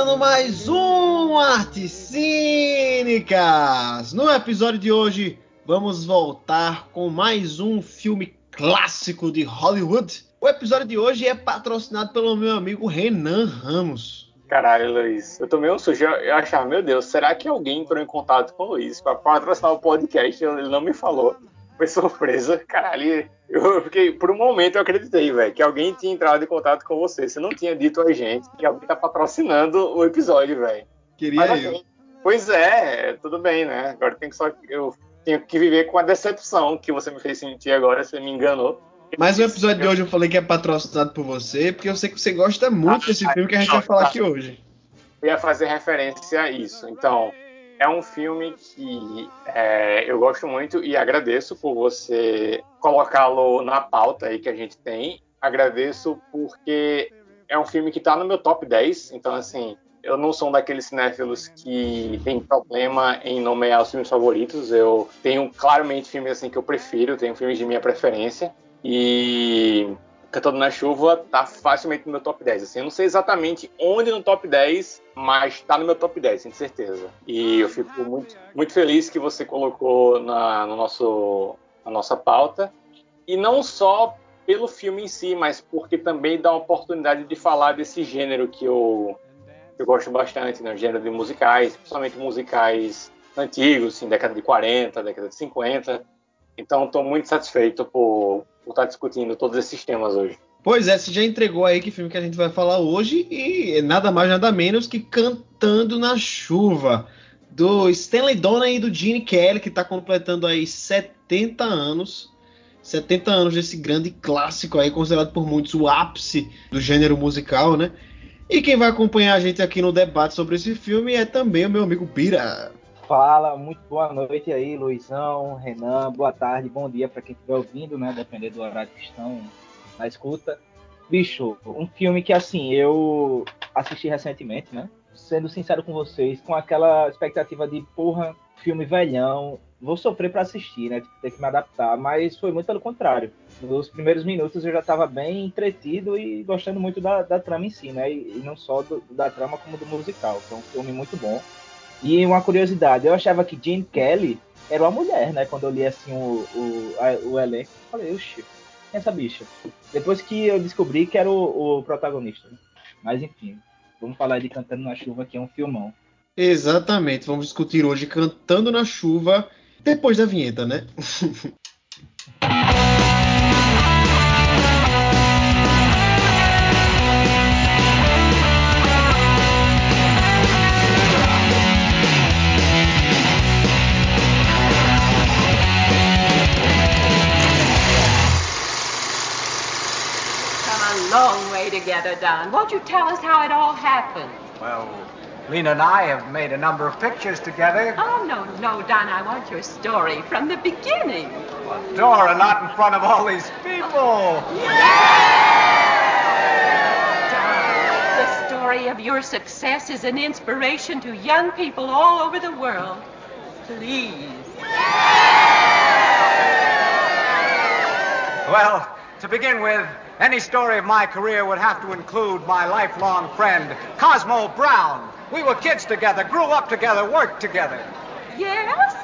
começando mais um Artes Cínicas! No episódio de hoje, vamos voltar com mais um filme clássico de Hollywood. O episódio de hoje é patrocinado pelo meu amigo Renan Ramos. Caralho, Luiz, eu tomei um sujo. Eu achava, meu Deus, será que alguém entrou em contato com o Luiz para patrocinar o podcast? Ele não me falou. Foi surpresa. Caralho, eu fiquei, por um momento eu acreditei, velho, que alguém tinha entrado em contato com você. Você não tinha dito a gente que alguém tá patrocinando o episódio, velho. Queria Mas, eu. Pois é, tudo bem, né? Agora tem que só. Eu tenho que viver com a decepção que você me fez sentir agora, você me enganou. Mas o episódio de hoje eu falei que é patrocinado por você, porque eu sei que você gosta muito desse filme que a gente vai falar aqui hoje. Eu ia fazer referência a isso. Então, é um filme que é, eu gosto muito e agradeço por você colocá-lo na pauta aí que a gente tem. Agradeço porque é um filme que está no meu top 10. Então, assim, eu não sou um daqueles cinéfilos que tem problema em nomear os filmes favoritos. Eu tenho claramente filmes assim que eu prefiro, tenho filmes de minha preferência. E Cantando na Chuva tá facilmente no meu top 10. Assim, eu não sei exatamente onde no top 10, mas tá no meu top 10, com certeza. E eu fico muito, muito feliz que você colocou na, no nosso, na nossa pauta. E não só pelo filme em si, mas porque também dá uma oportunidade de falar desse gênero que eu, eu gosto bastante, né? O gênero de musicais, principalmente musicais antigos, assim, década de 40, década de 50. Então, estou muito satisfeito por, por estar discutindo todos esses temas hoje. Pois é, você já entregou aí que filme que a gente vai falar hoje e nada mais nada menos que Cantando na Chuva, do Stanley Donen e do Gene Kelly, que está completando aí 70 anos. 70 anos desse grande clássico aí, considerado por muitos o ápice do gênero musical, né? E quem vai acompanhar a gente aqui no debate sobre esse filme é também o meu amigo Bira. Fala, muito boa noite aí, Luizão, Renan, boa tarde, bom dia para quem estiver ouvindo, né? Dependendo do horário que estão na escuta. Bicho, um filme que assim, eu assisti recentemente, né? Sendo sincero com vocês, com aquela expectativa de, porra, filme velhão, vou sofrer para assistir, né? Tipo, ter que me adaptar, mas foi muito pelo contrário. Nos primeiros minutos eu já estava bem entretido e gostando muito da, da trama em si, né? E, e não só do, da trama como do musical. Foi um filme muito bom e uma curiosidade, eu achava que Jane Kelly era uma mulher, né? Quando eu li assim o, o, a, o elenco, eu falei, oxi, quem é essa bicha? Depois que eu descobri que era o, o protagonista. Né? Mas enfim, vamos falar de Cantando na Chuva, que é um filmão. Exatamente, vamos discutir hoje Cantando na Chuva, depois da vinheta, né? together, Don. Won't you tell us how it all happened? Well, Lena and I have made a number of pictures together. Oh, no, no, Don. I want your story from the beginning. Well, Dora, not in front of all these people. Don, the story of your success is an inspiration to young people all over the world. Please. Yeah! Well, to begin with, any story of my career would have to include my lifelong friend, Cosmo Brown. We were kids together, grew up together, worked together. Yes?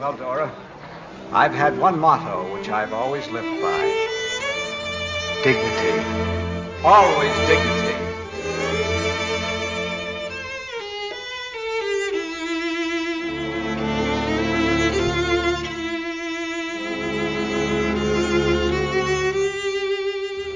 Well, Dora, I've had one motto which I've always lived by dignity. Always dignity.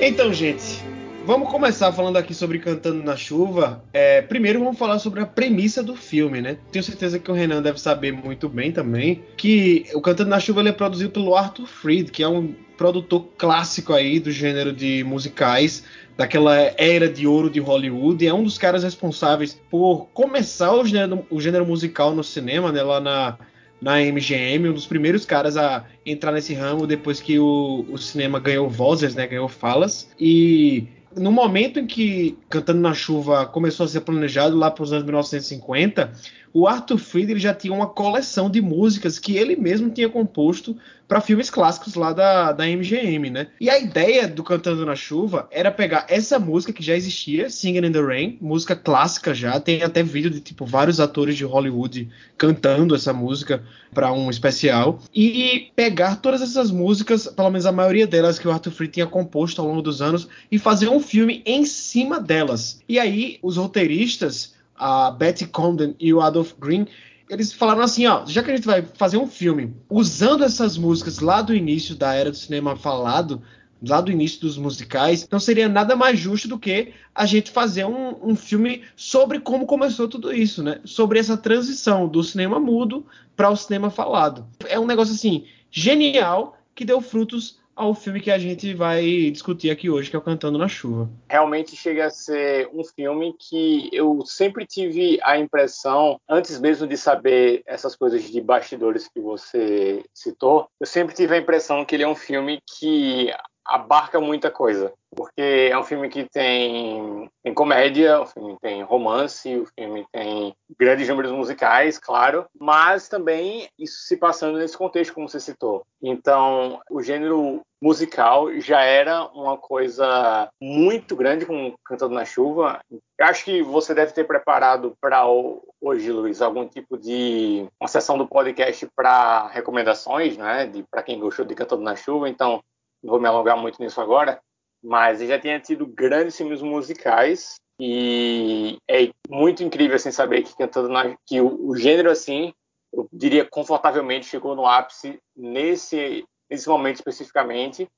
Então, gente, vamos começar falando aqui sobre Cantando na Chuva. É, primeiro vamos falar sobre a premissa do filme, né? Tenho certeza que o Renan deve saber muito bem também que o Cantando na Chuva é produzido pelo Arthur Freed, que é um produtor clássico aí do gênero de musicais daquela era de ouro de Hollywood e é um dos caras responsáveis por começar o gênero, o gênero musical no cinema, né? Lá na na MGM, um dos primeiros caras a entrar nesse ramo depois que o, o cinema ganhou vozes, né, ganhou falas. E no momento em que Cantando na Chuva começou a ser planejado lá para os anos 1950, o Arthur Fried já tinha uma coleção de músicas que ele mesmo tinha composto para filmes clássicos lá da, da MGM, né? E a ideia do Cantando na Chuva era pegar essa música que já existia, Singing in the Rain, música clássica já, tem até vídeo de tipo vários atores de Hollywood cantando essa música para um especial e pegar todas essas músicas, pelo menos a maioria delas que o Arthur Fried tinha composto ao longo dos anos e fazer um filme em cima delas. E aí os roteiristas a Betty Comden e o Adolf Green, eles falaram assim, ó, já que a gente vai fazer um filme usando essas músicas lá do início da era do cinema falado, lá do início dos musicais, não seria nada mais justo do que a gente fazer um, um filme sobre como começou tudo isso, né? Sobre essa transição do cinema mudo para o cinema falado. É um negócio assim genial que deu frutos ao filme que a gente vai discutir aqui hoje, que é o Cantando na Chuva. Realmente chega a ser um filme que eu sempre tive a impressão, antes mesmo de saber essas coisas de bastidores que você citou, eu sempre tive a impressão que ele é um filme que abarca muita coisa. Porque é um filme que tem, tem comédia, o filme tem romance, o filme tem grandes números musicais, claro, mas também isso se passando nesse contexto, como você citou. Então, o gênero musical já era uma coisa muito grande com Cantando na Chuva. Eu acho que você deve ter preparado para hoje, Luiz, algum tipo de uma sessão do podcast para recomendações, né, para quem gostou de Cantando na Chuva. Então, vou me alongar muito nisso agora, mas ele já tinha tido grandes filmes musicais e é muito incrível assim saber que cantando na, que o, o, gênero assim, eu diria confortavelmente chegou no ápice nesse nesse momento especificamente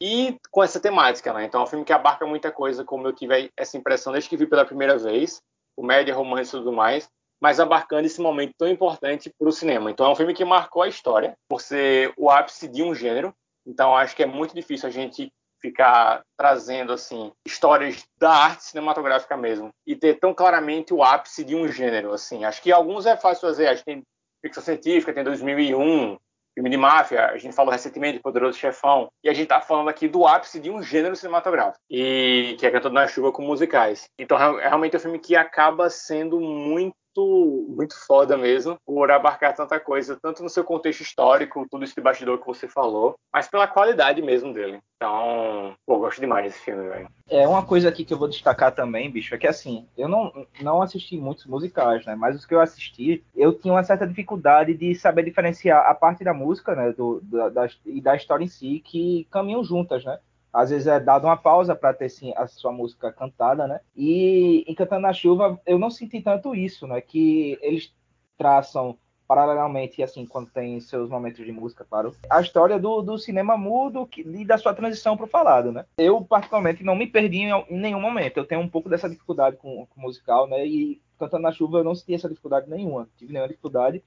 e com essa temática, né? Então é um filme que abarca muita coisa, como eu tive essa impressão desde que vi pela primeira vez, comédia, romance e tudo mais, mas abarcando esse momento tão importante para o cinema. Então é um filme que marcou a história por ser o ápice de um gênero então acho que é muito difícil a gente ficar trazendo assim histórias da arte cinematográfica mesmo e ter tão claramente o ápice de um gênero assim. Acho que alguns é fácil fazer, acho que tem ficção científica, tem 2001, filme de máfia, a gente falou recentemente de Poderoso Chefão, e a gente está falando aqui do ápice de um gênero cinematográfico, e que é Cantando na Chuva com musicais. Então, realmente é um filme que acaba sendo muito muito, muito foda mesmo por abarcar tanta coisa, tanto no seu contexto histórico, tudo esse bastidor que você falou, mas pela qualidade mesmo dele. Então, pô, gosto demais desse filme, velho. É uma coisa aqui que eu vou destacar também, bicho, é que assim, eu não, não assisti muitos musicais, né? Mas os que eu assisti, eu tinha uma certa dificuldade de saber diferenciar a parte da música, né? Do, da, da, e da história em si, que caminham juntas, né? Às vezes é dado uma pausa para ter sim, a sua música cantada, né? E em Cantando na Chuva eu não senti tanto isso, né? Que eles traçam paralelamente, assim, quando tem seus momentos de música, claro, a história do, do cinema mudo que, e da sua transição para o falado, né? Eu, particularmente, não me perdi em, em, nenhum momento. Eu tenho um pouco dessa dificuldade com, o musical, né? E Cantando na Chuva eu não senti essa dificuldade nenhuma. Tive nenhuma dificuldade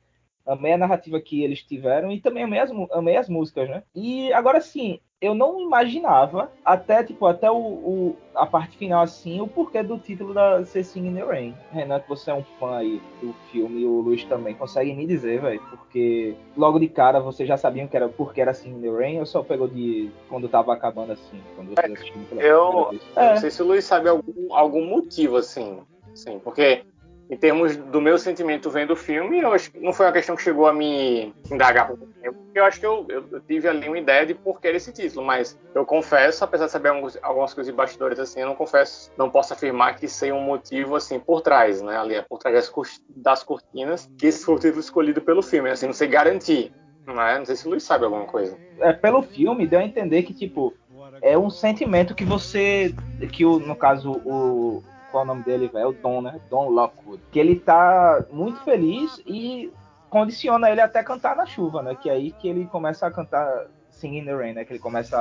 amei a narrativa que eles tiveram e também amei as, amei as músicas, né? E agora sim, eu não imaginava, até tipo, até o, o, a parte final assim, o porquê do título da ser Sing in the Rain. Renato, você é um fã aí do filme, e o Luiz também, consegue me dizer, velho? Porque logo de cara vocês já sabiam que era porque era Sing in the Rain ou só pegou de quando tava acabando assim? Quando você assistiu pela eu, eu é. não sei se o Luiz sabe algum, algum motivo assim, sim, porque em termos do meu sentimento vendo o filme, eu acho que não foi uma questão que chegou a me indagar por tempo, eu acho que eu, eu, tive ali uma ideia de por que esse título, mas eu confesso, apesar de saber alguns, algumas coisas de bastidores assim, eu não confesso, não posso afirmar que sei um motivo assim por trás, né, ali, por trás das cortinas, que esse foi o título escolhido pelo filme, assim, não sei garantir, né? não sei se o Luiz sabe alguma coisa. É, pelo filme, deu a entender que, tipo, é um sentimento que você, que o, no caso, o qual é o nome dele, velho? É o Don, né? Don Lockwood. Que ele tá muito feliz e condiciona ele até cantar na chuva, né? Que é aí que ele começa a cantar Singing in the Rain, né? Que ele começa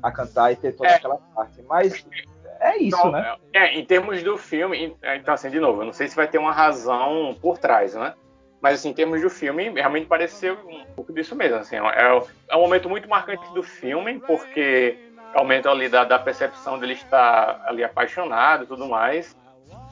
a, a cantar e ter toda é. aquela parte. Mas é isso, então, né? É, em termos do filme, então assim, de novo, eu não sei se vai ter uma razão por trás, né? Mas assim, em termos do filme, realmente pareceu um pouco disso mesmo. Assim, é, é um momento muito marcante do filme, porque aumento ali da, da percepção dele estar ali apaixonado e tudo mais.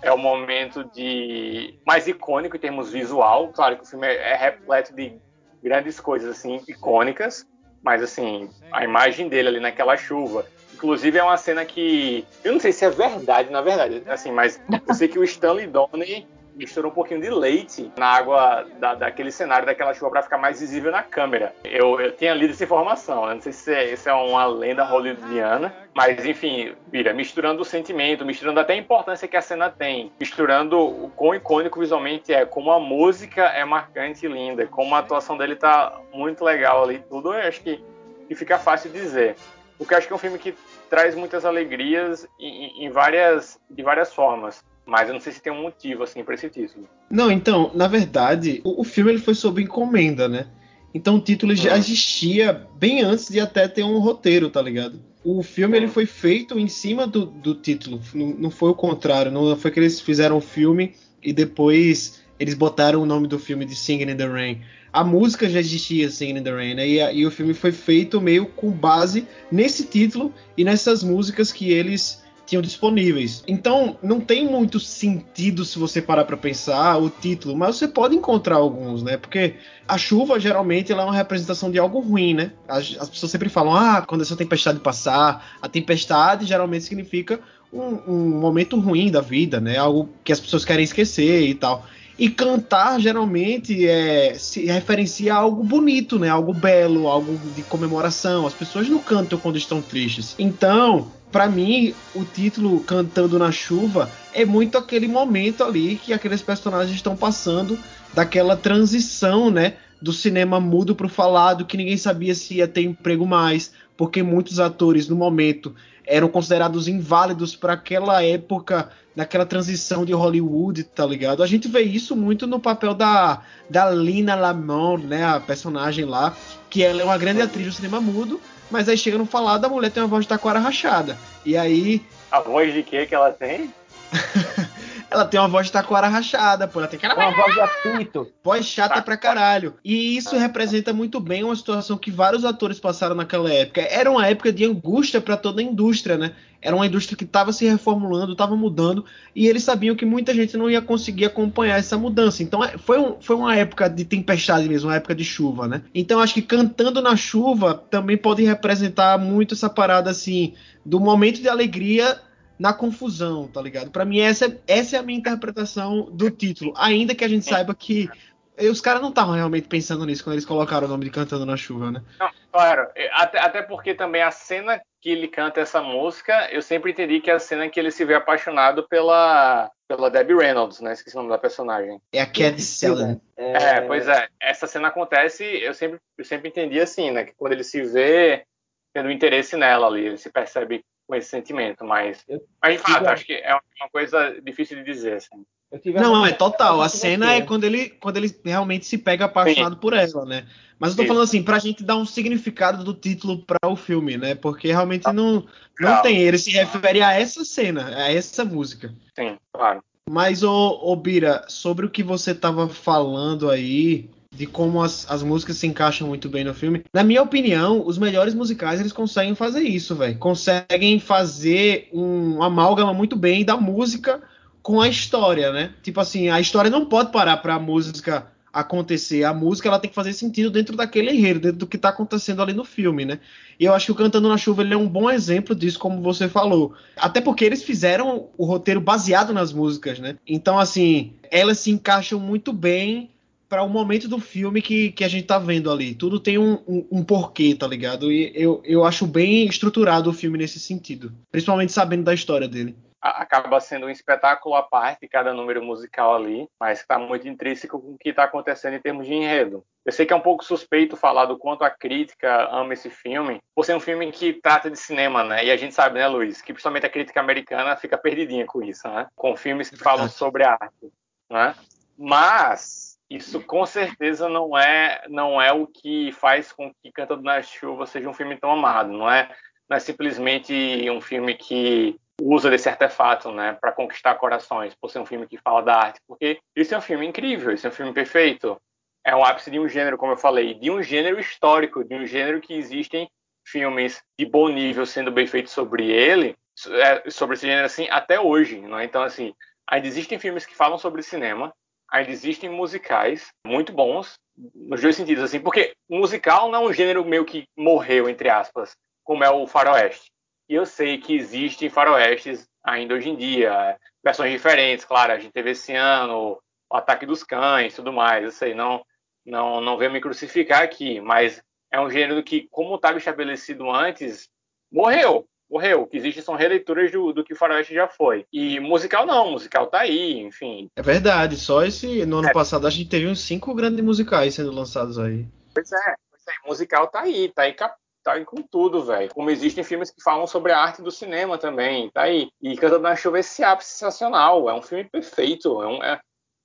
É o momento de mais icônico em termos visual. Claro que o filme é, é repleto de grandes coisas assim icônicas, mas assim a imagem dele ali naquela chuva, Inclusive é uma cena que eu não sei se é verdade, na verdade, assim, mas eu sei que o Stanley Donen misturou um pouquinho de leite na água da, daquele cenário, daquela chuva, para ficar mais visível na câmera. Eu, eu tinha lido essa informação, né? não sei se é, é uma lenda hollywoodiana, mas enfim, vira, misturando o sentimento, misturando até a importância que a cena tem, misturando o quão icônico visualmente é, como a música é marcante e linda, como a atuação dele tá muito legal ali, tudo eu acho que, que fica fácil dizer. Porque eu acho que é um filme que traz muitas alegrias em, em várias, de várias formas. Mas eu não sei se tem um motivo, assim, para esse título. Não, então, na verdade, o, o, filme ele foi sob encomenda, né? Então o título já hum. existia bem antes de até ter um roteiro, tá ligado? O filme ele hum. foi feito em cima do, do título, não, não, foi o contrário, não foi que eles fizeram o filme e depois eles botaram o nome do filme de Singing in the Rain. A música já existia, Singing in the Rain, né? E, e o filme foi feito meio com base nesse título e nessas músicas que eles tinham disponíveis. Então, não tem muito sentido se você parar para pensar o título, mas você pode encontrar alguns, né? Porque a chuva geralmente ela é uma representação de algo ruim, né? As, as pessoas sempre falam, ah, quando essa tempestade passar, a tempestade geralmente significa um, um momento ruim da vida, né? Algo que as pessoas querem esquecer e tal. E cantar geralmente é, se referencia a algo bonito, né? Algo belo, algo de comemoração. As pessoas não cantam quando estão tristes. Então, para mim, o título Cantando na Chuva é muito aquele momento ali que aqueles personagens estão passando daquela transição, né? Do cinema mudo para o falado, que ninguém sabia se ia ter emprego mais, porque muitos atores no momento eram considerados inválidos para aquela época, naquela transição de Hollywood, tá ligado? A gente vê isso muito no papel da, da Lina Lamont, né, a personagem lá, que ela é uma grande atriz do cinema mudo, mas aí chega no falado, a mulher tem uma voz de taquara rachada. E aí. A voz de quê que ela tem? ela tem uma voz de taquara rachada, pô. Ela tem aquela. Uma voz de apito. Voz chata pra caralho. E isso representa muito bem uma situação que vários atores passaram naquela época. Era uma época de angústia para toda a indústria, né? Era uma indústria que estava se reformulando, estava mudando, e eles sabiam que muita gente não ia conseguir acompanhar essa mudança. Então é, foi, um, foi uma época de tempestade mesmo, uma época de chuva, né? Então acho que cantando na chuva também pode representar muito essa parada assim do momento de alegria na confusão, tá ligado? Para mim essa, essa é a minha interpretação do título, ainda que a gente saiba que os caras não estavam realmente pensando nisso quando eles colocaram o nome de Cantando na Chuva, né? Não, claro, até, até porque também a cena que ele canta essa música, eu sempre entendi que é a cena que ele se vê apaixonado pela, pela Debbie Reynolds, né? Esqueci o nome da personagem. É a Cat Seller. É... é, pois é. Essa cena acontece, eu sempre, eu sempre entendi assim, né? Que quando ele se vê tendo interesse nela ali, ele se percebe com esse sentimento, mas, eu, mas de fato, acho que é uma coisa difícil de dizer, assim. Não, é total. A cena é quando ele, quando ele realmente se pega apaixonado Sim. por ela, né? Mas eu tô Sim. falando assim, pra gente dar um significado do título para o filme, né? Porque realmente não, não tem. Ele se refere a essa cena, a essa música. Sim, claro. Mas, ô, ô Bira, sobre o que você tava falando aí, de como as, as músicas se encaixam muito bem no filme. Na minha opinião, os melhores musicais eles conseguem fazer isso, velho. Conseguem fazer um, um amálgama muito bem da música com a história, né? Tipo assim, a história não pode parar para a música acontecer. A música ela tem que fazer sentido dentro daquele enredo, dentro do que está acontecendo ali no filme, né? E eu acho que o Cantando na Chuva ele é um bom exemplo disso, como você falou. Até porque eles fizeram o roteiro baseado nas músicas, né? Então, assim, elas se encaixam muito bem para o momento do filme que, que a gente tá vendo ali. Tudo tem um, um, um, porquê, tá ligado? E eu, eu acho bem estruturado o filme nesse sentido. Principalmente sabendo da história dele acaba sendo um espetáculo à parte, cada número musical ali, mas está muito intrínseco com o que está acontecendo em termos de enredo. Eu sei que é um pouco suspeito falar do quanto a crítica ama esse filme, por ser um filme que trata de cinema, né? E a gente sabe, né, Luiz, que principalmente a crítica americana fica perdidinha com isso, né? Com filmes que falam sobre arte, né? Mas isso com certeza não é não é o que faz com que Cantando na Chuva seja um filme tão amado, não é? Não é simplesmente um filme que usa desse artefato, né, para conquistar corações, por ser um filme que fala da arte, porque isso é um filme incrível, isso é um filme perfeito. É o ápice de um gênero, como eu falei, de um gênero histórico, de um gênero que existem filmes de bom nível sendo bem feitos sobre ele, é, sobre esse gênero assim, até hoje, não é? Então assim, ainda existem filmes que falam sobre cinema, ainda existem musicais muito bons nos dois sentidos assim, porque musical não é um gênero meio que morreu entre aspas, como é o faroeste E eu sei que existem faroestes ainda hoje em dia, versões diferentes, claro, a gente teve esse ano o Ataque dos Cães, tudo mais, eu sei, não não não venho me crucificar aqui, mas é um gênero que, como estava estabelecido antes, morreu, morreu. O que existe são releituras do, do que o Faroeste já foi. E musical não, musical tá aí, enfim. É verdade, só esse. No ano é. passado a gente teve uns cinco grandes musicais sendo lançados aí. Pois é, pois é musical tá aí, tá aí tá aí com tudo, velho. Como existem filmes que falam sobre a arte do cinema também, tá aí. E Cantando na Chuva, esse ápice sensacional. É um filme perfeito. É um, é,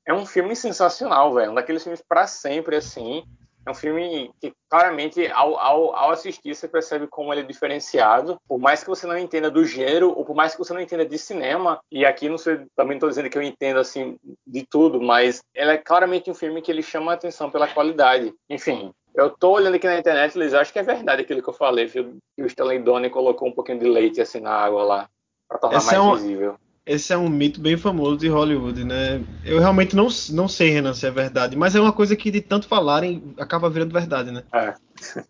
é um filme sensacional, velho. Um daqueles filmes para sempre, assim. É um filme que, claramente, ao, ao, ao, assistir, você percebe como ele é diferenciado. Por mais que você não entenda do gênero, ou por mais que você não entenda de cinema, e aqui não sei, também estou dizendo que eu entendo, assim, de tudo, mas ele é claramente um filme que ele chama a atenção pela qualidade. Enfim, eu tô olhando aqui na internet, eles acham que é verdade aquilo que eu falei, viu? Que o Stanley Donen colocou um pouquinho de leite, assim, na água lá, para tornar Essa mais é um... visível esse é um mito bem famoso de Hollywood, né? Eu realmente não, não sei, Renan, se é verdade, mas é uma coisa que de tanto falarem acaba virando verdade, né? É.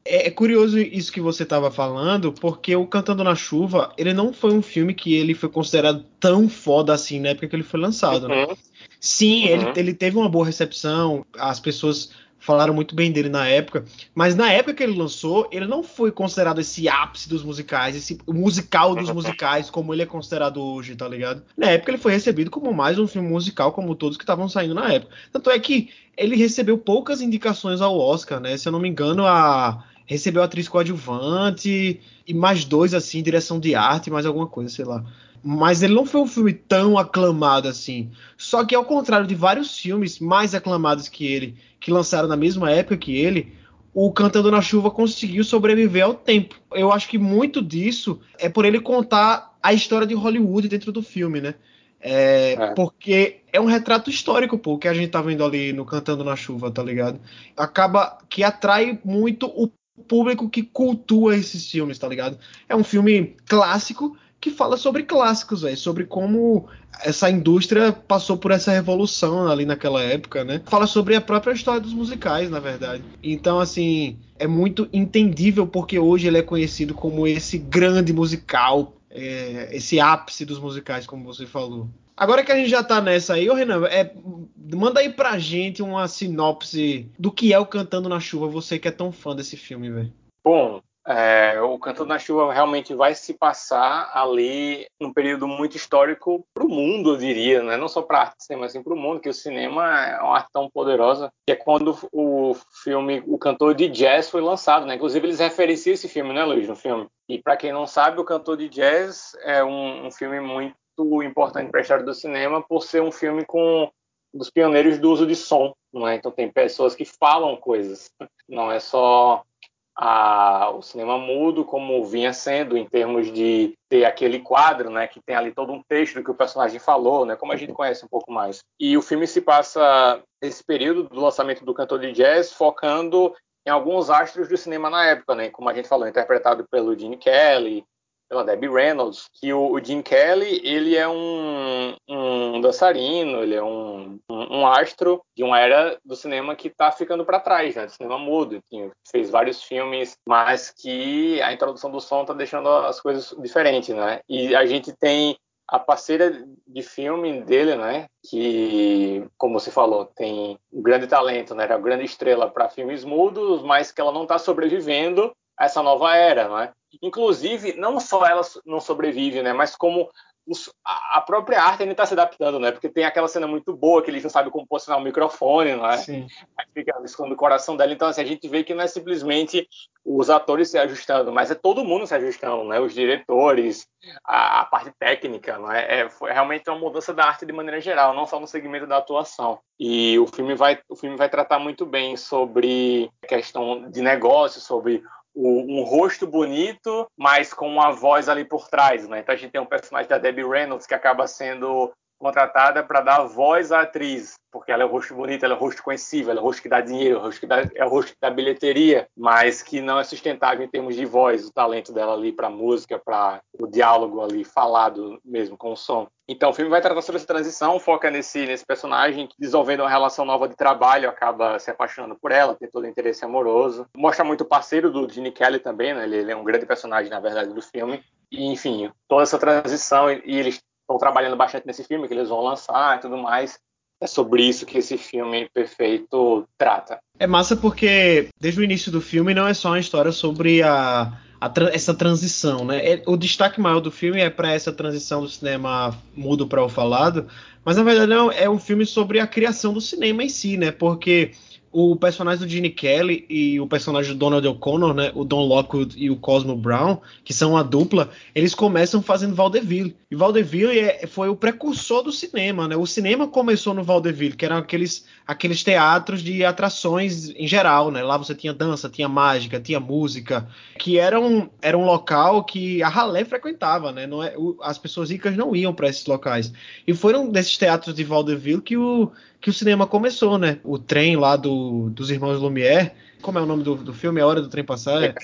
É, é curioso isso que você estava falando, porque o Cantando na Chuva, ele não foi um filme que ele foi considerado tão foda assim na época que ele foi lançado, né? uhum. né? Sim, uhum. ele, ele teve uma boa recepção, as pessoas falaram muito bem dele na época, mas na época que ele lançou, ele não foi considerado esse ápice dos musicais, esse musical dos musicais, como ele é considerado hoje, tá ligado? Na época ele foi recebido como mais um filme musical, como todos que estavam saindo na época. Tanto é que ele recebeu poucas indicações ao Oscar, né? Se eu não me engano, a recebeu atriz coadjuvante e mais dois assim, direção de arte, mais alguma coisa, sei lá. Mas ele não foi um filme tão aclamado assim. Só que ao contrário de vários filmes mais aclamados que ele, que lançaram na mesma época que ele, o Cantando na Chuva conseguiu sobreviver ao tempo. Eu acho que muito disso é por ele contar a história de Hollywood dentro do filme, né? É, é. Porque é um retrato histórico, pô, que a gente tá vendo ali no Cantando na Chuva, tá ligado? Acaba que atrai muito o público que cultua esses filmes, tá ligado? É um filme clássico que fala sobre clássicos, véio, sobre como essa indústria passou por essa revolução ali naquela época, né? Fala sobre a própria história dos musicais, na verdade. Então, assim, é muito entendível porque hoje ele é conhecido como esse grande musical, é, esse ápice dos musicais, como você falou. Agora que a gente já tá nessa aí, ô Renan, é, manda aí pra gente uma sinopse do que é o Cantando na Chuva, você que é tão fã desse filme, velho. Bom, é, o Cantando na Chuva realmente vai se passar ali num período muito histórico para o mundo, eu diria, né? não só para a arte cinema, assim para o mundo, que o cinema é uma arte tão poderosa, que é quando o filme O Cantor de Jazz foi lançado, né? Inclusive eles referenciam esse filme, né, Luiz, no filme. E para quem não sabe, O Cantor de Jazz é um, um filme muito importante para a história do cinema por ser um filme com dos pioneiros do uso de som, não é? Então tem pessoas que falam coisas, não é só a, o cinema mudo como vinha sendo em termos de ter aquele quadro, né, que tem ali todo um texto que o personagem falou, né, como a gente conhece um pouco mais. E o filme se passa esse período do lançamento do cantor de jazz focando em alguns astros do cinema na época, né, como a gente falou, interpretado pelo Gene Kelly, pela Debbie Reynolds, que o, o Jim Kelly, ele é um, um dançarino, ele é um, um, um, astro de uma era do cinema que está ficando para trás, né, do cinema mudo, fez vários filmes, mas que a introdução do som está deixando as coisas diferentes, né, e a gente tem a parceira de filme dele, né, que, como você falou, tem um grande talento, né, era uma grande estrela para filmes mudos, mas que ela não está sobrevivendo a essa nova era, né? Inclusive, não só ela não sobrevive, né? Mas como os, a própria arte ainda está se adaptando, né? Porque tem aquela cena muito boa que ele não sabe como posicionar o microfone, não é? Sim. Aí fica escondendo o coração dela. Então, assim, a gente vê que não é simplesmente os atores se ajustando, mas é todo mundo se ajustando, né? Os diretores, a, a parte técnica, não é? é? Foi realmente uma mudança da arte de maneira geral, não só no segmento da atuação. E o filme vai, o filme vai tratar muito bem sobre questão de negócio, sobre um rosto bonito, mas com uma voz ali por trás, né? Então a gente tem um personagem da Debbie Reynolds que acaba sendo contratada para dar voz à atriz, porque ela é o rosto bonito, ela é o rosto conhecível, ela é o rosto que dá dinheiro, é o rosto que dá, é o rosto da bilheteria, mas que não é sustentável em termos de voz, o talento dela ali para música, para o diálogo ali falado mesmo com o som. Então o filme vai tratar sobre essa transição, foca nesse, nesse personagem que desenvolvendo uma relação nova de trabalho, acaba se apaixonando por ela, tem todo o interesse amoroso. Mostra muito o parceiro do Gene Kelly também, né? Ele, ele é um grande personagem na verdade do filme. e, enfim, toda essa transição, e, e eles estão trabalhando bastante nesse filme, que eles vão lançar e tudo mais. É sobre isso que esse filme perfeito trata. É massa porque, desde o início do filme, não é só uma história sobre a, a essa transição, né? É, o destaque maior do filme é para essa transição do cinema mudo para o falado, mas na verdade não, é um filme sobre a criação do cinema em si, né? Porque o personagem do Gene Kelly e o personagem do Donald O'Connor, né, o Don Lockwood e o Cosmo Brown, que são uma dupla, eles começam fazendo vaudeville. E vaudeville é, foi o precursor do cinema, né? O cinema começou no vaudeville, que eram aqueles, aqueles teatros de atrações em geral, né? Lá você tinha dança, tinha mágica, tinha música, que era um, era um local que a ralé frequentava, né? Não é, o, as pessoas ricas não iam para esses locais. E foram desses teatros de vaudeville que o que o cinema começou, né? O trem lá do, dos irmãos Lumière. Como é o nome do, do filme? A Hora do Trem Passar? É?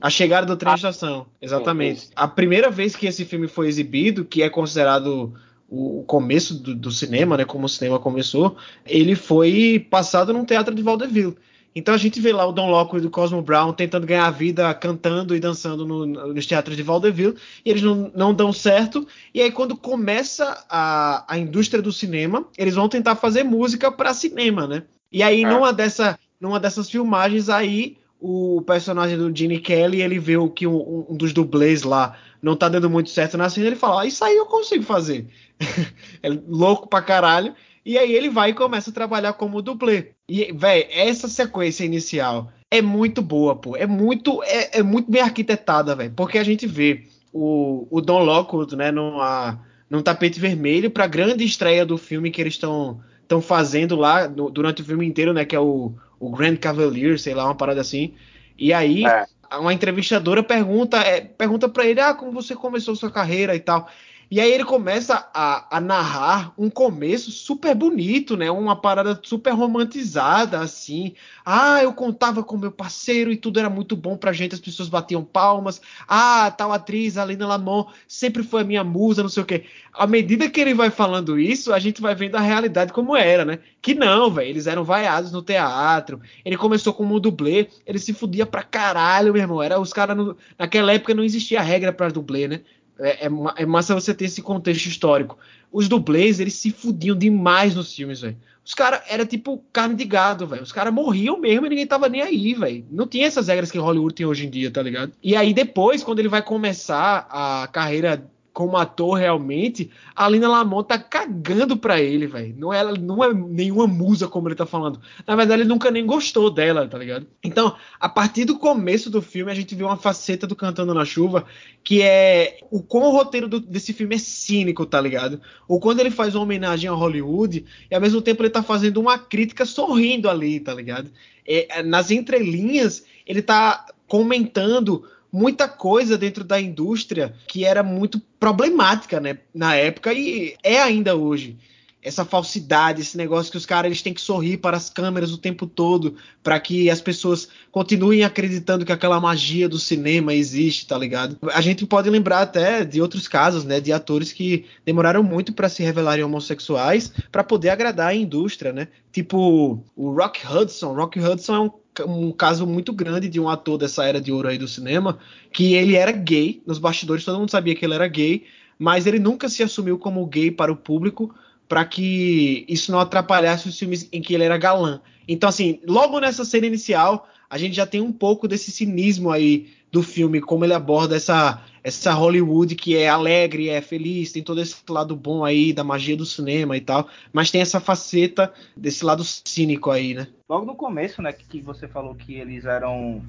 A Chegada do Trem de Estação, exatamente. A primeira vez que esse filme foi exibido, que é considerado o começo do, do, cinema, né, como o cinema começou, ele foi passado num teatro de vaudeville. Então a gente vê lá o Don Lockwood e o Cosmo Brown tentando ganhar vida cantando e dançando no, nos teatros de vaudeville, e eles não, não, dão certo. E aí, quando começa a, a indústria do cinema, eles vão tentar fazer música para cinema, né? E aí, é. numa, dessa, numa dessas filmagens, aí o personagem do Gene Kelly, ele vê o que um, um, dos dublês lá não tá dando muito certo na cena, ele fala, ah, isso aí eu consigo fazer. é louco pra caralho. E aí ele vai e começa a trabalhar como dublê. E, velho, essa sequência inicial é muito boa, pô. É muito, é, é muito bem arquitetada, velho. Porque a gente vê o, o Don Lockwood, né, numa, num tapete vermelho pra grande estreia do filme que eles estão estão fazendo lá no, durante o filme inteiro, né, que é o, o Grand Cavalier, sei lá, uma parada assim. E aí é. uma entrevistadora pergunta, é, pergunta para ele, ah, como você começou sua carreira e tal. E aí ele começa a, a, narrar um começo super bonito, né? Uma parada super romantizada, assim. Ah, eu contava com meu parceiro e tudo era muito bom pra gente, as pessoas batiam palmas. Ah, tal atriz, a Lena Lamont, sempre foi a minha musa, não sei o quê. À medida que ele vai falando isso, a gente vai vendo a realidade como era, né? Que não, velho, eles eram vaiados no teatro. Ele começou como dublê, ele se fudia pra caralho, meu irmão. Era os caras. Naquela época não existia regra pra dublê, né? É, é, é, massa você ter esse contexto histórico. Os dublês, eles se fudiam demais nos filmes, velho. Os caras era tipo carne de gado, velho. Os caras morriam mesmo e ninguém tava nem aí, velho. Não tinha essas regras que Hollywood tem hoje em dia, tá ligado? E aí depois, quando ele vai começar a carreira como ator realmente, a Lina Lamont tá cagando pra ele, velho. Não, é, não é nenhuma musa, como ele tá falando. Na verdade, ele nunca nem gostou dela, tá ligado? Então, a partir do começo do filme, a gente vê uma faceta do Cantando na Chuva, que é o como o roteiro do, desse filme é cínico, tá ligado? Ou quando ele faz uma homenagem a Hollywood, e ao mesmo tempo ele tá fazendo uma crítica sorrindo ali, tá ligado? É, nas entrelinhas, ele tá comentando muita coisa dentro da indústria que era muito problemática, né, na época e é ainda hoje. Essa falsidade, esse negócio que os caras eles têm que sorrir para as câmeras o tempo todo, para que as pessoas continuem acreditando que aquela magia do cinema existe, tá ligado? A gente pode lembrar até de outros casos, né, de atores que demoraram muito para se revelarem homossexuais para poder agradar a indústria, né? Tipo o Rock Hudson. Rock Hudson é um um caso muito grande de um ator dessa era de ouro aí do cinema, que ele era gay, nos bastidores todo mundo sabia que ele era gay, mas ele nunca se assumiu como gay para o público, para que isso não atrapalhasse os filmes em que ele era galã. Então, assim, logo nessa cena inicial, a gente já tem um pouco desse cinismo aí do filme, como ele aborda essa, essa Hollywood que é alegre, é feliz, tem todo esse lado bom aí da magia do cinema e tal, mas tem essa faceta desse lado cínico aí, né? Logo no começo, né, que você falou que eles eram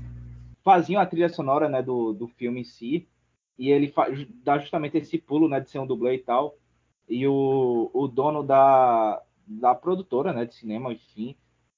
faziam a trilha sonora, né, do, do filme em si, e ele dá justamente esse pulo, né, de ser um dublê e tal, e o, o dono da, da produtora, né, de cinema, enfim,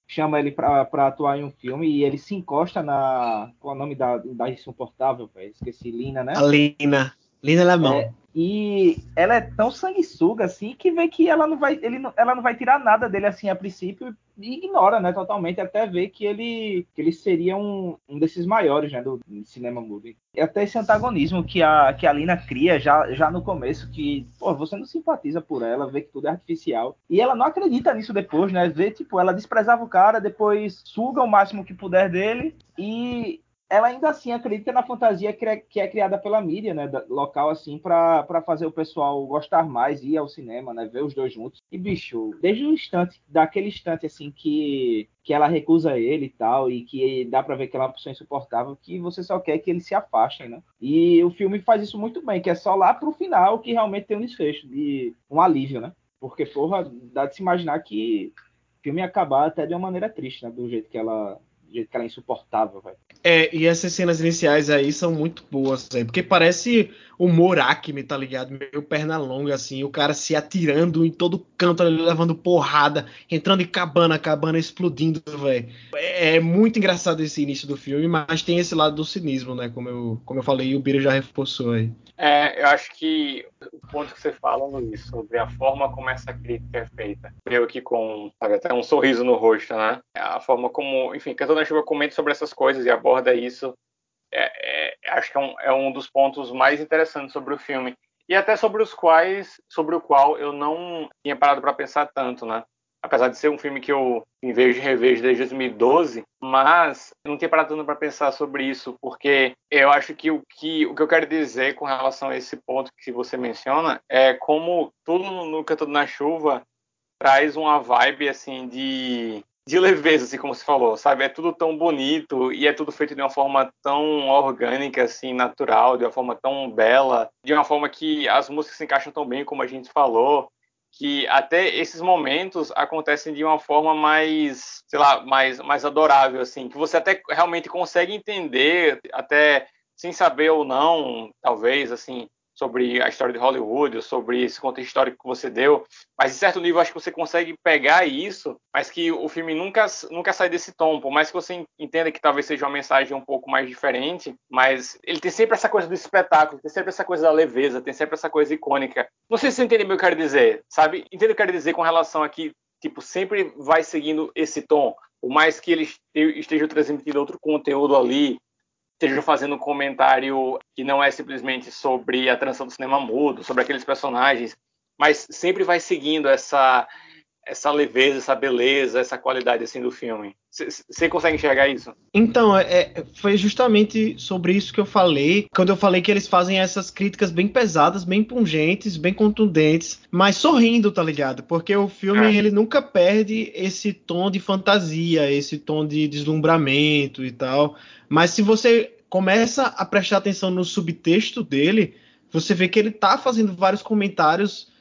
chama ele para atuar em um filme e ele se encosta na. Qual é o nome da, da insuportável, velho? Esqueci, Lina, né? A Lina. Lina Lamão. É, e ela é tão sanguessuga assim que vê que ela não vai, ele não, ela não vai tirar nada dele assim a princípio e ignora, né, totalmente, até ver que ele, que ele seria um, um desses maiores, né, do, do cinema movie. E até esse antagonismo que a, que a Lina cria já, já no começo, que, pô, você não simpatiza por ela, vê que tudo é artificial. E ela não acredita nisso depois, né, vê, tipo, ela desprezava o cara, depois suga o máximo que puder dele e ela ainda assim acredita na fantasia que é, é criada pela mídia, né, local assim, para fazer o pessoal gostar mais, ir ao cinema, né, ver os dois juntos. E bicho, desde o instante, daquele instante assim que que ela recusa ele e tal, e que dá para ver que ela é uma pessoa insuportável, que você só quer que eles se afastem, né? E o filme faz isso muito bem, que é só lá pro final que realmente tem um desfecho, de um alívio, né? Porque, porra, dá de se imaginar que o filme ia acabar até de uma maneira triste, né? Do jeito que ela jeito que ela é insuportável, velho. É, e essas cenas iniciais aí são muito boas, véio, porque parece humor Acme, tá ligado? Meio perna longa, assim, o cara se atirando em todo canto, levando porrada, entrando em cabana, cabana explodindo, velho. É, é, muito engraçado esse início do filme, mas tem esse lado do cinismo, né? Como eu, como eu falei, e o Bira já reforçou aí. É, eu acho que o ponto que você fala, Luiz, sobre a forma como essa crítica é feita, veio aqui com sabe, até um sorriso no rosto, né? A forma como, enfim, Cantando Chuva comenta sobre essas coisas e aborda isso é, é, acho que é um, é um dos pontos mais interessantes sobre o filme e até sobre os quais, sobre o qual eu não tinha parado para pensar tanto, né? Apesar de ser um filme que eu em vez de rever desde 2012, mas não tinha parado tanto para pensar sobre isso, porque eu acho que o que o que eu quero dizer com relação a esse ponto que você menciona é como tudo no Cantando na Chuva traz uma vibe assim de de leveza, assim como você falou, sabe? É tudo tão bonito e é tudo feito de uma forma tão orgânica, assim, natural, de uma forma tão bela, de uma forma que as músicas se encaixam tão bem, como a gente falou, que até esses momentos acontecem de uma forma mais, sei lá, mais, mais adorável, assim, que você até realmente consegue entender, até sem saber ou não, talvez, assim, sobre a história de Hollywood, sobre esse contexto histórico que você deu, mas em certo nível acho que você consegue pegar isso, mas que o filme nunca, nunca sai desse tom, por mais que você entenda que talvez seja uma mensagem um pouco mais diferente, mas ele tem sempre essa coisa do espetáculo, tem sempre essa coisa da leveza, tem sempre essa coisa icônica. Não sei se você entende o que eu quero dizer, sabe? Entende o que eu quero dizer com relação a que, tipo, sempre vai seguindo esse tom, por mais que ele esteja transmitindo outro conteúdo ali, esteja fazendo um comentário que não é simplesmente sobre a transição do cinema mudo, sobre aqueles personagens, mas sempre vai seguindo essa essa leveza, essa beleza, essa qualidade assim do filme. Você consegue enxergar isso? Então, é, é, foi justamente sobre isso que eu falei, quando eu falei que eles fazem essas críticas bem pesadas, bem pungentes, bem contundentes, mas sorrindo, tá ligado? Porque o filme é. ele nunca perde esse tom de fantasia, esse tom de deslumbramento e tal. Mas se você começa a prestar atenção no subtexto dele, você vê que ele tá fazendo vários comentários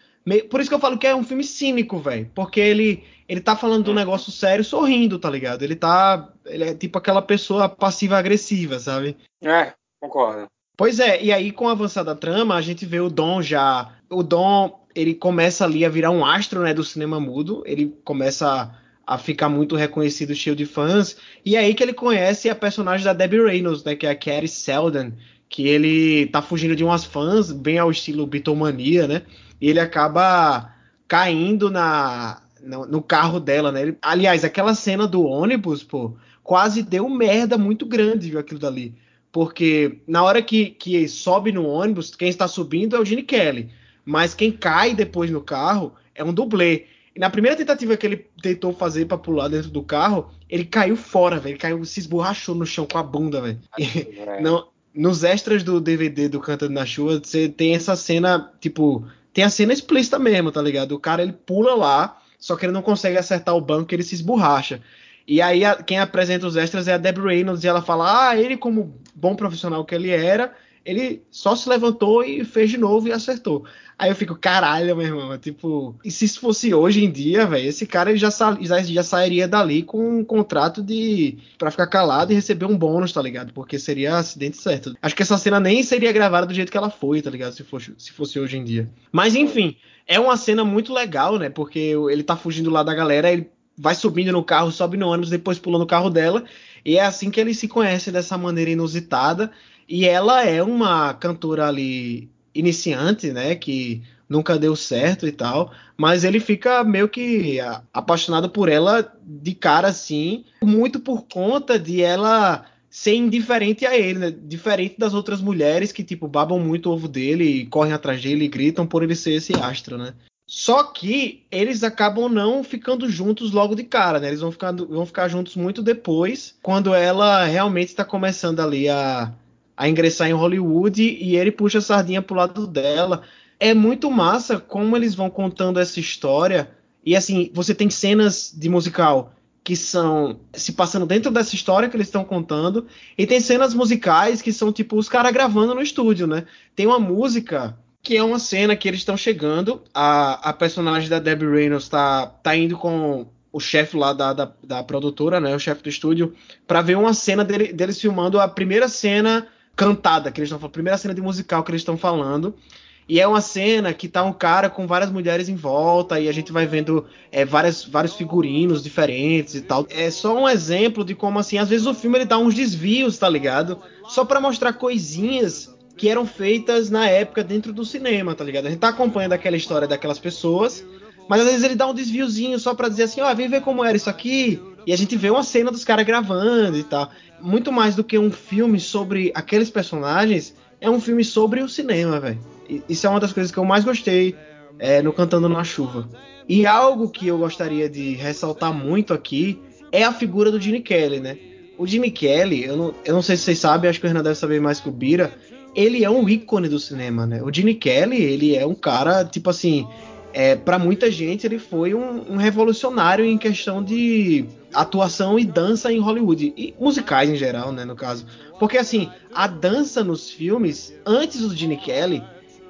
por isso que eu falo que é um filme cínico, velho. Porque ele, ele tá falando de um negócio sério sorrindo, tá ligado? Ele tá. Ele é tipo aquela pessoa passiva-agressiva, sabe? É, concordo. Pois é, e aí com a avançada da trama, a gente vê o Dom já. O Dom, ele começa ali a virar um astro, né, do cinema mudo. Ele começa a, ficar muito reconhecido, cheio de fãs. E é aí que ele conhece a personagem da Debbie Reynolds, né, que é a Carrie Seldon. Que ele tá fugindo de umas fãs, bem ao estilo Beatlemania, né? e ele acaba caindo na no, no carro dela, né? Ele, aliás, aquela cena do ônibus, pô, quase deu merda muito grande, viu, aquilo dali. Porque na hora que, que sobe no ônibus, quem está subindo é o Gene Kelly. Mas quem cai depois no carro é um dublê. E na primeira tentativa que ele tentou fazer para pular dentro do carro, ele caiu fora, velho. Ele caiu, se esborrachou no chão com a bunda, velho. Não, nos extras do DVD do Cantando na Chuva, você tem essa cena, tipo, tem a cena explícita mesmo, tá ligado? O cara ele pula lá, só que ele não consegue acertar o banco, ele se esborracha. E aí a, quem apresenta os extras é a Debbie Reynolds e ela fala: "Ah, ele como bom profissional que ele era, ele só se levantou e fez de novo e acertou". Aí eu fico, caralho, meu irmão, tipo, e se isso fosse hoje em dia, velho, esse cara já, já, já, sairia dali com um contrato de para ficar calado e receber um bônus, tá ligado? Porque seria acidente certo. Acho que essa cena nem seria gravada do jeito que ela foi, tá ligado? Se fosse, se fosse hoje em dia. Mas enfim, é uma cena muito legal, né? Porque ele tá fugindo lá da galera, ele vai subindo no carro, sobe no ônibus, depois pula no carro dela, e é assim que ele se conhece dessa maneira inusitada. E ela é uma cantora ali iniciante, né? Que nunca deu certo e tal, mas ele fica meio que apaixonado por ela de cara assim, muito por conta de ela ser indiferente a ele, né? Diferente das outras mulheres que, tipo, babam muito o ovo dele e correm atrás dele e gritam por ele ser esse astro, né? Só que eles acabam não ficando juntos logo de cara, né? Eles vão ficar, vão ficar juntos muito depois, quando ela realmente está começando ali a, a ingressar em Hollywood e ele puxa a sardinha pro lado dela. É muito massa como eles vão contando essa história. E assim, você tem cenas de musical que são se passando dentro dessa história que eles estão contando, e tem cenas musicais que são tipo os caras gravando no estúdio, né? Tem uma música que é uma cena que eles estão chegando. A, a personagem da Debbie Reynolds tá, tá indo com o chefe lá da, da, da, produtora, né? O chefe do estúdio, para ver uma cena dele, deles filmando a primeira cena cantada que eles estão falando, primeira cena de musical que eles estão falando. E é uma cena que tá um cara com várias mulheres em volta e a gente vai vendo é, várias, vários figurinos diferentes e tal. É só um exemplo de como, assim, às vezes o filme ele dá uns desvios, tá ligado? Só para mostrar coisinhas que eram feitas na época dentro do cinema, tá ligado? A gente tá acompanhando aquela história daquelas pessoas, mas às vezes ele dá um desviozinho só para dizer assim, ó, oh, vem ver como era isso aqui. E a gente vê uma cena dos caras gravando e tal. Muito mais do que um filme sobre aqueles personagens, é um filme sobre o cinema, velho. Isso é uma das coisas que eu mais gostei é, no Cantando na Chuva. E algo que eu gostaria de ressaltar muito aqui é a figura do Gene Kelly, né? O Gene Kelly, eu não, eu não sei se vocês sabem, acho que o Renan deve saber mais que o Bira, ele é um ícone do cinema, né? O Gene Kelly, ele é um cara, tipo assim, é, para muita gente ele foi um, um, revolucionário em questão de atuação e dança em Hollywood e musicais em geral, né, no caso. Porque assim, a dança nos filmes antes do Gene Kelly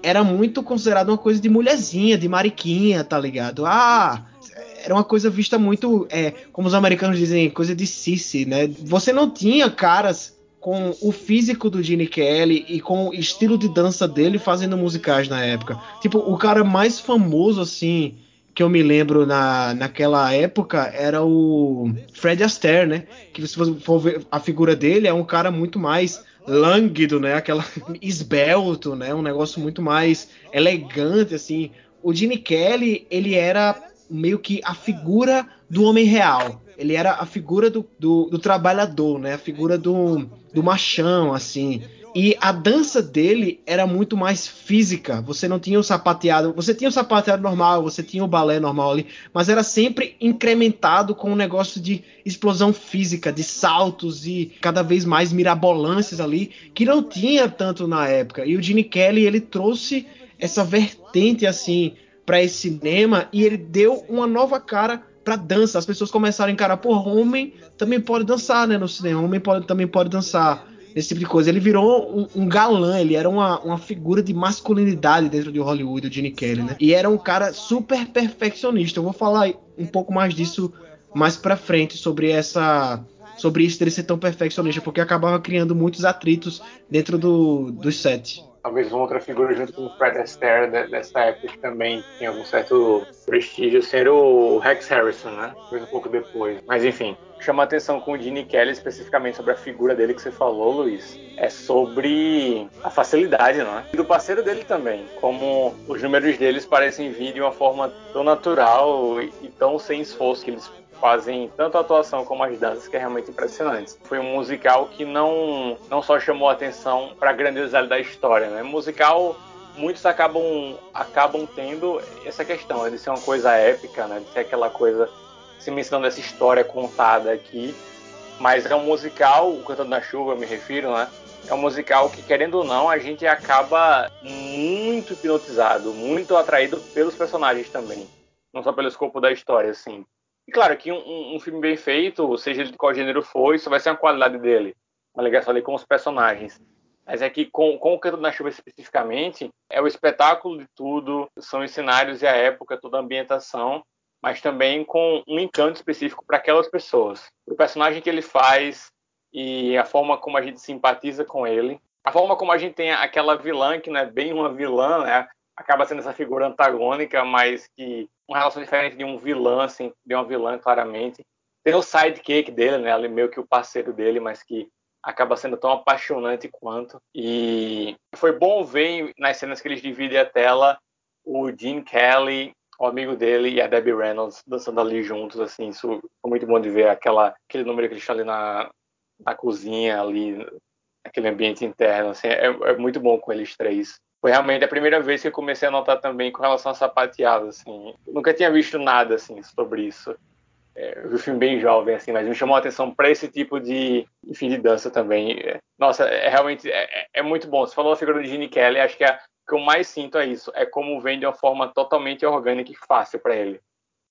era muito considerada uma coisa de mulherzinha, de mariquinha, tá ligado? Ah, era uma coisa vista muito, é, como os americanos dizem, coisa de sissy, né? Você não tinha caras com o físico do Gene Kelly e com o estilo de dança dele fazendo musicais na época. Tipo, o cara mais famoso, assim, que eu me lembro na, naquela época era o Fred Astaire, né? Que se você for ver a figura dele, é um cara muito mais lânguido, né? Aquela esbelto, né? Um negócio muito mais elegante, assim. O Gene Kelly, ele era meio que a figura do homem real. Ele era a figura do, do, do trabalhador, né? A figura do, do machão, assim. E a dança dele era muito mais física. Você não tinha o sapateado. Você tinha o sapateado normal, você tinha o balé normal ali, mas era sempre incrementado com um negócio de explosão física, de saltos e cada vez mais mirabolâncias ali, que não tinha tanto na época. E o Gene Kelly, ele trouxe essa vertente assim para esse cinema e ele deu uma nova cara para dança. As pessoas começaram a encarar, pô, homem também pode dançar, né, no cinema. Homem pode, também pode dançar. Esse tipo de coisa. Ele virou um, um galã, ele era uma, uma figura de masculinidade dentro de Hollywood, o Gene Kelly, né? E era um cara super perfeccionista. Eu vou falar um pouco mais disso mais pra frente, sobre essa. Sobre isso dele ser tão perfeccionista, porque acabava criando muitos atritos dentro do, dos sets talvez uma outra figura junto com o Fred Astaire dessa época que também tinha algum certo prestígio, ser o Rex Harrison, né? Depois um pouco depois. Mas enfim, chama atenção com o Gene Kelly especificamente sobre a figura dele que você falou, Luiz. É sobre a facilidade, não é? E do parceiro dele também. Como os números deles parecem vir de uma forma tão natural e tão sem esforço que eles fazem tanto a atuação como as danças que é realmente impressionante. Foi um musical que não, não só chamou a atenção para a grandiosidade da história, né? Musical muitos acabam acabam tendo essa questão de ser uma coisa épica, né? De ser aquela coisa se mencionando essa história contada aqui, mas é um musical, o Cantando na Chuva, eu me refiro, né? É um musical que, querendo ou não, a gente acaba muito hipnotizado, muito atraído pelos personagens também. Não só pelo escopo da história, assim. E claro que um, um, filme bem feito, seja de qual gênero for, isso vai ser a qualidade dele. Uma ligação ali com os personagens. Mas é que com, com o Canto na Chuva especificamente, é o espetáculo de tudo, são os cenários e a época, toda a ambientação, mas também com um encanto específico para aquelas pessoas. O personagem que ele faz e a forma como a gente simpatiza com ele, a forma como a gente tem aquela vilã que não é bem uma vilã, né? acaba sendo essa figura antagônica, mas que uma relação diferente de um vilão, assim, de uma vilã, claramente. Tem o sidekick dele, né? Meio que o parceiro dele, mas que acaba sendo tão apaixonante quanto. E foi bom ver nas cenas que eles dividem a tela o Gene Kelly, o amigo dele, e a Debbie Reynolds dançando ali juntos, assim. Isso foi muito bom de ver aquela, aquele número que eles estão ali na, na cozinha, ali, aquele ambiente interno, assim. É, é muito bom com eles três foi realmente a primeira vez que eu comecei a notar também com relação a sapateado, assim. Eu nunca tinha visto nada, assim, sobre isso. É, eu vi o filme bem jovem, assim, mas me chamou a atenção para esse tipo de, enfim, de dança também. É, nossa, é realmente é, é, é, muito bom. Você falou a figura de Gene Kelly, acho que é, o que eu mais sinto é isso. É como vem de uma forma totalmente orgânica e fácil para ele.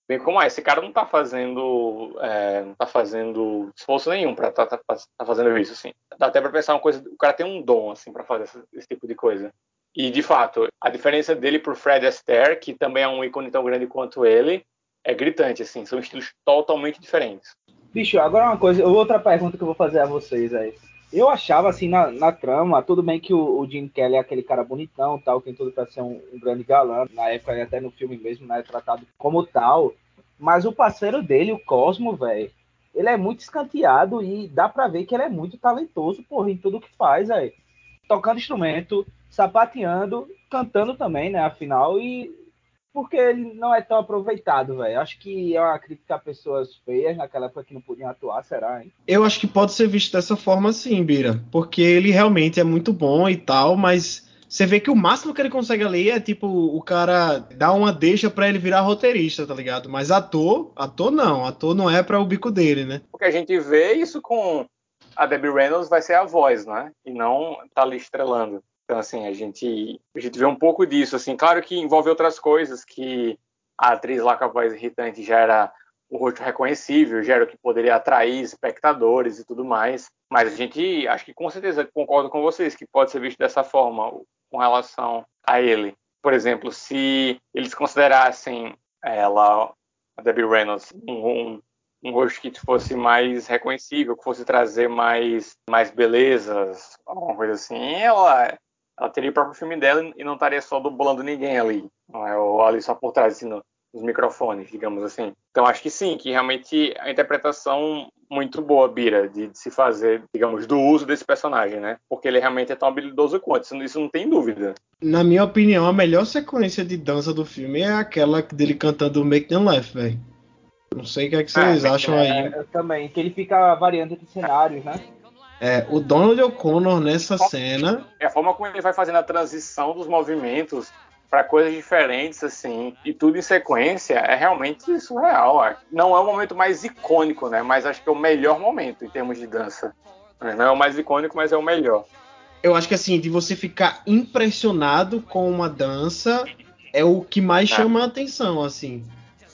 Bem como é, esse cara não tá fazendo, é, não tá fazendo esforço nenhum para tá, tá, tá, fazendo isso, assim. Dá até para pensar uma coisa, o cara tem um dom, assim, para fazer esse, esse tipo de coisa. E, de fato, a diferença dele pro Fred Astaire, que também é um ícone tão grande quanto ele, é gritante, assim. São estilos totalmente diferentes. Bicho, agora uma coisa, outra pergunta que eu vou fazer a vocês aí. Eu achava, assim, na, na trama, tudo bem que o, o Jim Kelly é aquele cara bonitão, tal, tem tudo pra ser um, um grande galã. Na época, até no filme mesmo, né, tratado como tal. Mas o parceiro dele, o Cosmo, velho, ele é muito escanteado e dá pra ver que ele é muito talentoso, porra, em tudo que faz, velho. Tocando instrumento, sapateando, cantando também, né? Afinal, e porque ele não é tão aproveitado, velho. Acho que é uma crítica a pessoas feias naquela época que não podiam atuar, será, hein? Eu acho que pode ser visto dessa forma sim, Bira. Porque ele realmente é muito bom e tal, mas você vê que o máximo que ele consegue ali é tipo o cara dar uma deixa para ele virar roteirista, tá ligado? Mas ator, ator não, ator não é para o bico dele, né? Porque a gente vê isso com a Debbie Reynolds vai ser a voz, né? E não tá ali estrelando. Então, assim, a gente, a gente vê um pouco disso, assim, claro que envolve outras coisas, que a atriz lá com a voz irritante já era o rosto reconhecível, já era o que poderia atrair espectadores e tudo mais, mas a gente, acho que com certeza concordo com vocês, que pode ser visto dessa forma, com relação a ele. Por exemplo, se eles considerassem ela, a Debbie Reynolds, um, um, um rosto que fosse mais reconhecível, que fosse trazer mais, mais belezas, alguma coisa assim, ela ela teria o próprio filme dela e não estaria só dublando ninguém ali, não é? ou ali só por trás, assim, no, nos microfones, digamos assim. Então acho que sim, que realmente a interpretação muito boa, Bira, de, de, se fazer, digamos, do uso desse personagem, né? Porque ele realmente é tão habilidoso quanto, isso, isso não tem dúvida. Na minha opinião, a melhor sequência de dança do filme é aquela dele cantando Make Them Laugh, velho. Não sei o que, é que vocês ah, acham é, aí. Eu também, que ele fica variando entre cenários, né? É, o Donald O'Connor nessa cena. É a forma como ele vai fazendo a transição dos movimentos para coisas diferentes, assim, e tudo em sequência, é realmente surreal. Não é o momento mais icônico, né? Mas acho que é o melhor momento em termos de dança. Não é o mais icônico, mas é o melhor. Eu acho que assim, de você ficar impressionado com uma dança é o que mais é. chama a atenção, assim.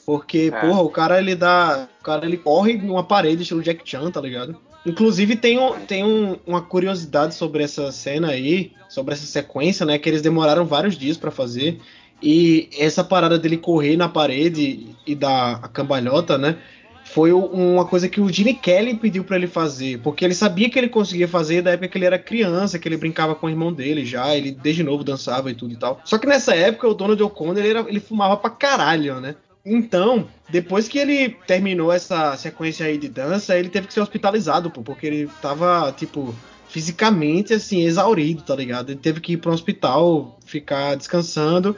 Porque, é. porra, o cara ele dá. O cara ele corre numa parede estilo Jack Chan, tá ligado? Inclusive tem, um, tem um, uma curiosidade sobre essa cena aí, sobre essa sequência, né? Que eles demoraram vários dias para fazer. E essa parada dele correr na parede e dar a cambalhota, né? Foi uma coisa que o Gene Kelly pediu para ele fazer, porque ele sabia que ele conseguia fazer da época que ele era criança, que ele brincava com o irmão dele já, ele desde novo dançava e tudo e tal. Só que nessa época o Donald O'Connor ele, ele fumava pra caralho, né? Então, depois que ele terminou essa sequência aí de dança, ele teve que ser hospitalizado, pô, porque ele tava, tipo, fisicamente, assim, exaurido, tá ligado? Ele teve que ir para um hospital, ficar descansando.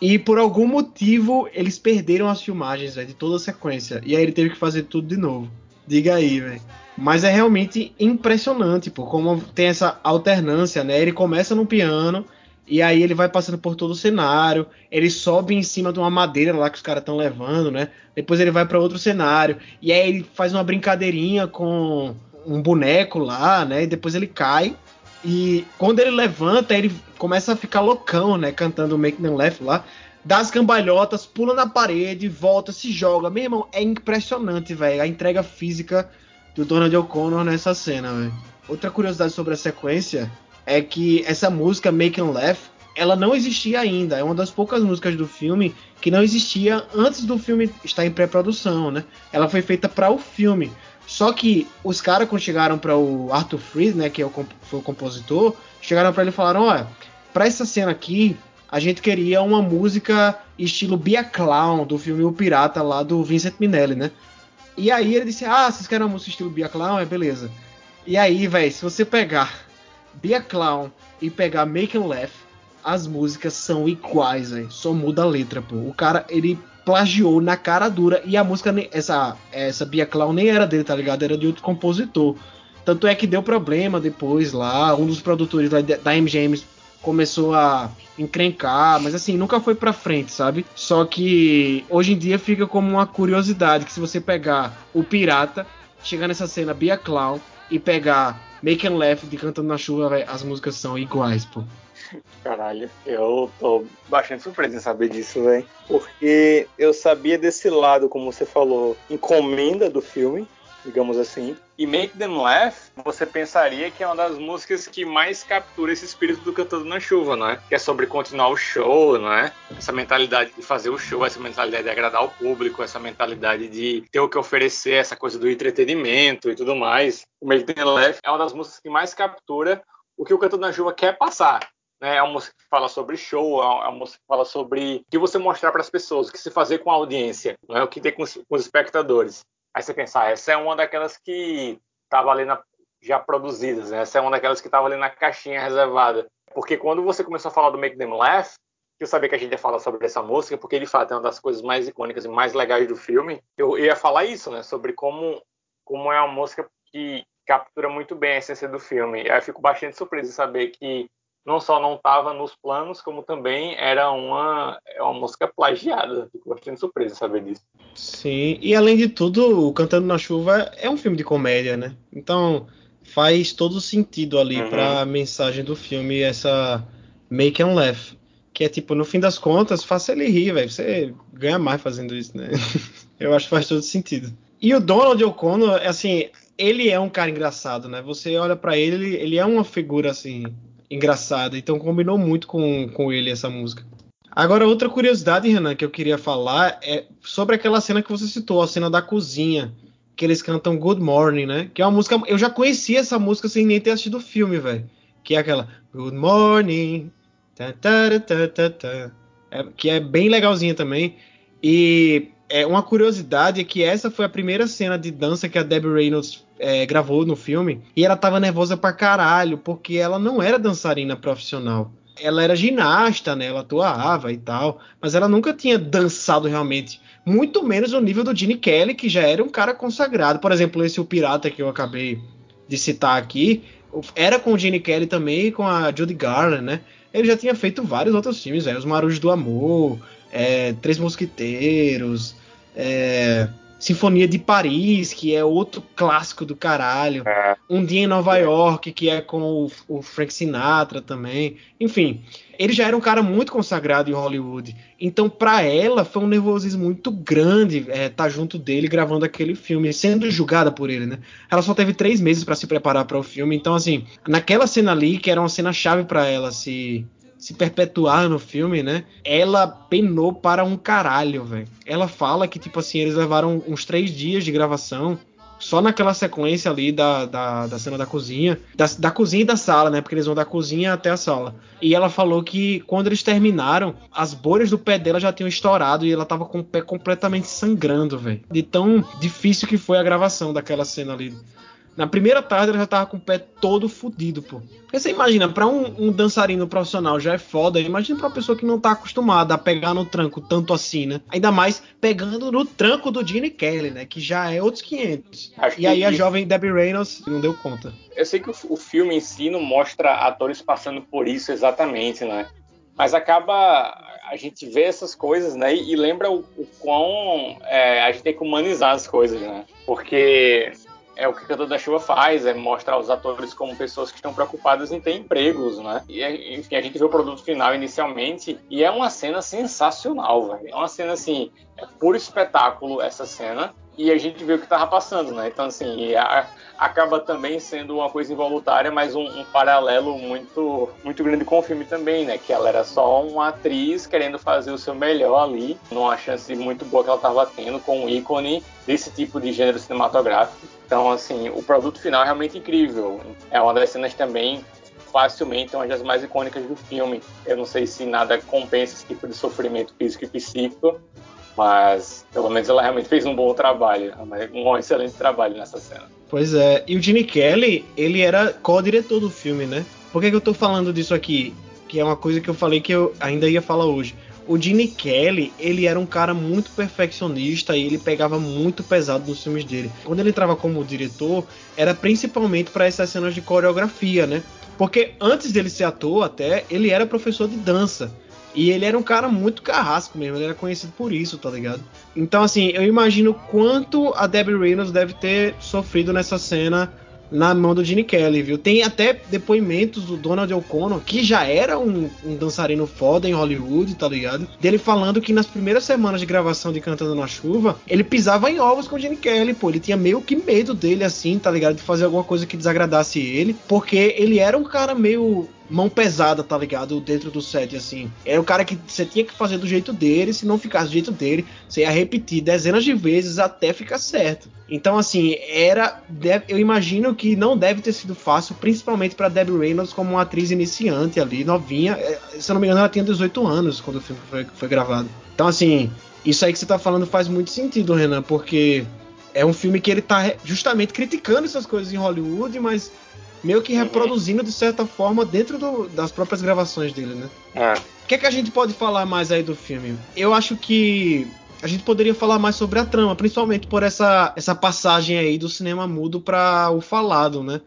E por algum motivo, eles perderam as filmagens, de toda a sequência. E aí ele teve que fazer tudo de novo. Diga aí, velho. Mas é realmente impressionante, pô, como tem essa alternância, né? Ele começa no piano, e aí ele vai passando por todo o cenário, ele sobe em cima de uma madeira lá que os caras estão levando, né? Depois ele vai para outro cenário, e aí ele faz uma brincadeirinha com um boneco lá, né? E depois ele cai. E quando ele levanta, ele começa a ficar loucão, né? Cantando Make Them Laugh lá. Dá as cambalhotas, pula na parede, volta, se joga. Meu irmão, é impressionante, velho. A entrega física do Donald O'Connor nessa cena, velho. Outra curiosidade sobre a sequência é que essa música Make and Laugh, ela não existia ainda. É uma das poucas músicas do filme que não existia antes do filme estar em pré-produção, né? Ela foi feita para o filme. Só que os caras quando chegaram para o Arthur Freed, né, que é o, foi o compositor, chegaram para ele e falaram: "Olha, para essa cena aqui, a gente queria uma música estilo Bia Clown do filme O Pirata lá do Vincent Minnelli, né? E aí ele disse: "Ah, vocês querem uma música estilo Bia Clown? É beleza". E aí, velho, se você pegar Be a Clown e pegar Make and Laugh, as músicas são iguais. Só muda a letra, pô. O cara, ele plagiou na cara dura e a música, essa, essa Bia Clown nem era dele, tá ligado? Era de outro compositor. Tanto é que deu problema depois lá. Um dos produtores da MGM começou a encrencar, mas assim, nunca foi pra frente, sabe? Só que hoje em dia fica como uma curiosidade que se você pegar o Pirata, chegar nessa cena Bia Clown e pegar Make and Laugh de Cantando na Chuva, véio, as músicas são iguais, pô. Caralho, eu tô bastante surpreso em saber disso, velho. Porque eu sabia desse lado, como você falou, encomenda do filme, digamos assim. E Make Them Laugh, você pensaria que é uma das músicas que mais captura esse espírito do Cantando na Chuva, não é? Que é sobre continuar o show, não é? Essa mentalidade de fazer o show, essa mentalidade de agradar o público, essa mentalidade de ter o que oferecer, essa coisa do entretenimento e tudo mais. O Make Them Laugh é uma das músicas que mais captura o que o Cantando na Chuva quer passar. Né? É uma música que fala sobre show, é uma música que fala sobre o que você mostrar para as pessoas, o que se fazer com a audiência, não é o que ter com os, com os espectadores. Aí você pensar, ah, essa é uma daquelas que estava ali na, já produzidas, né? essa é uma daquelas que estava ali na caixinha reservada. Porque quando você começou a falar do Make Them Laugh, eu sabia que a gente ia falar sobre essa música, porque de fato é uma das coisas mais icônicas e mais legais do filme. Eu ia falar isso, né? Sobre como, como é uma música que captura muito bem a essência do filme. Eu fico bastante surpreso em saber que não só não estava nos planos, como também era uma, é uma música plagiada. Fico bastante surpreso saber disso. Sim, e além de tudo, o Cantando na Chuva é um filme de comédia, né? Então faz todo sentido ali uhum. para a mensagem do filme essa make and laugh. Que é tipo, no fim das contas, faça ele rir, velho. Você ganha mais fazendo isso, né? Eu acho que faz todo sentido. E o Donald O'Connor, assim, ele é um cara engraçado, né? Você olha para ele, ele é uma figura assim engraçada. Então combinou muito com, com ele essa música. Agora, outra curiosidade, Renan, que eu queria falar é sobre aquela cena que você citou, a cena da cozinha, que eles cantam Good Morning, né? Que é uma música. Eu já conhecia essa música sem nem ter assistido o filme, velho. Que é aquela Good Morning. Ta, ta, ta, é, que é bem legalzinha também. E é, uma curiosidade é que essa foi a primeira cena de dança que a Debbie Reynolds é, gravou no filme. E ela tava nervosa pra caralho, porque ela não era dançarina profissional. Ela era ginasta, né? Ela atuava e tal. Mas ela nunca tinha dançado realmente. Muito menos no nível do Gene Kelly, que já era um cara consagrado. Por exemplo, esse O Pirata que eu acabei de citar aqui. Era com o Gene Kelly também e com a Judy Garland, né? Ele já tinha feito vários outros filmes, é, Os Marujos do Amor, é, Três Mosquiteiros, é, Sinfonia de Paris, que é outro clássico do caralho. É. Um Dia em Nova York, que é com o, o, Frank Sinatra também. Enfim, ele já era um cara muito consagrado em Hollywood. Então, para ela, foi um nervosismo muito grande estar é, tá junto dele gravando aquele filme, sendo julgada por ele, né? Ela só teve três meses para se preparar para o filme. Então, assim, naquela cena ali, que era uma cena chave para ela se se perpetuar no filme, né? Ela penou para um caralho, velho. Ela fala que, tipo assim, eles levaram uns três dias de gravação só naquela sequência ali da, da, da cena da cozinha, da, da, cozinha e da sala, né? Porque eles vão da cozinha até a sala. E ela falou que quando eles terminaram, as bolhas do pé dela já tinham estourado e ela tava com o pé completamente sangrando, velho. De tão difícil que foi a gravação daquela cena ali. Na primeira tarde ela já tava com o pé todo fudido, pô. Porque você imagina, pra um, um, dançarino profissional já é foda, imagina pra uma pessoa que não tá acostumada a pegar no tranco tanto assim, né? Ainda mais pegando no tranco do Gene Kelly, né? Que já é outros 500. Acho e aí a jovem Debbie Reynolds não deu conta. Eu sei que o, o filme em si não mostra atores passando por isso exatamente, né? Mas acaba a gente vê essas coisas, né? E, lembra o, o quão é, a gente tem que humanizar as coisas, né? Porque é o que Cantor da Chuva faz, é mostrar os atores como pessoas que estão preocupadas em ter empregos, né? E, enfim, a gente vê o produto final inicialmente e é uma cena sensacional, velho. É uma cena, assim, é puro espetáculo essa cena e a gente vê o que estava passando, né? Então, assim, a, acaba também sendo uma coisa involuntária, mas um, um, paralelo muito, muito grande com o filme também, né? Que ela era só uma atriz querendo fazer o seu melhor ali, numa chance muito boa que ela estava tendo com um ícone desse tipo de gênero cinematográfico. Então, assim, o produto final é realmente incrível. É uma das cenas também facilmente uma das mais icônicas do filme. Eu não sei se nada compensa esse tipo de sofrimento físico e psíquico, mas pelo menos ela realmente fez um bom trabalho, um excelente trabalho nessa cena. Pois é, e o Gene Kelly, ele era co-diretor do filme, né? Por que, que eu tô falando disso aqui? Que é uma coisa que eu falei que eu ainda ia falar hoje. O Gene Kelly, ele era um cara muito perfeccionista e ele pegava muito pesado nos filmes dele. Quando ele entrava como diretor, era principalmente para essas cenas de coreografia, né? Porque antes dele ser ator, até, ele era professor de dança. E ele era um cara muito carrasco mesmo, ele era conhecido por isso, tá ligado? Então, assim, eu imagino quanto a Debbie Reynolds deve ter sofrido nessa cena na mão do Gene Kelly, viu? Tem até depoimentos do Donald O'Connor, que já era um, um, dançarino foda em Hollywood, tá ligado? Dele falando que nas primeiras semanas de gravação de Cantando na Chuva, ele pisava em ovos com o Gene Kelly, pô. Ele tinha meio que medo dele, assim, tá ligado? De fazer alguma coisa que desagradasse ele, porque ele era um cara meio mão pesada, tá ligado? Dentro do set, assim. Era o cara que você tinha que fazer do jeito dele, se não ficasse do jeito dele, você ia repetir dezenas de vezes até ficar certo. Então, assim, era. Eu imagino que não deve ter sido fácil, principalmente para Debbie Reynolds como uma atriz iniciante ali, novinha. É, se eu não me engano, ela tinha 18 anos quando o filme foi, foi gravado. Então, assim, isso aí que você tá falando faz muito sentido, Renan, porque é um filme que ele tá justamente criticando essas coisas em Hollywood, mas meio que reproduzindo de certa forma dentro do, das próprias gravações dele, né? É. O que é que a gente pode falar mais aí do filme? Eu acho que a gente poderia falar mais sobre a trama, principalmente por essa, essa passagem aí do cinema mudo para o falado, né?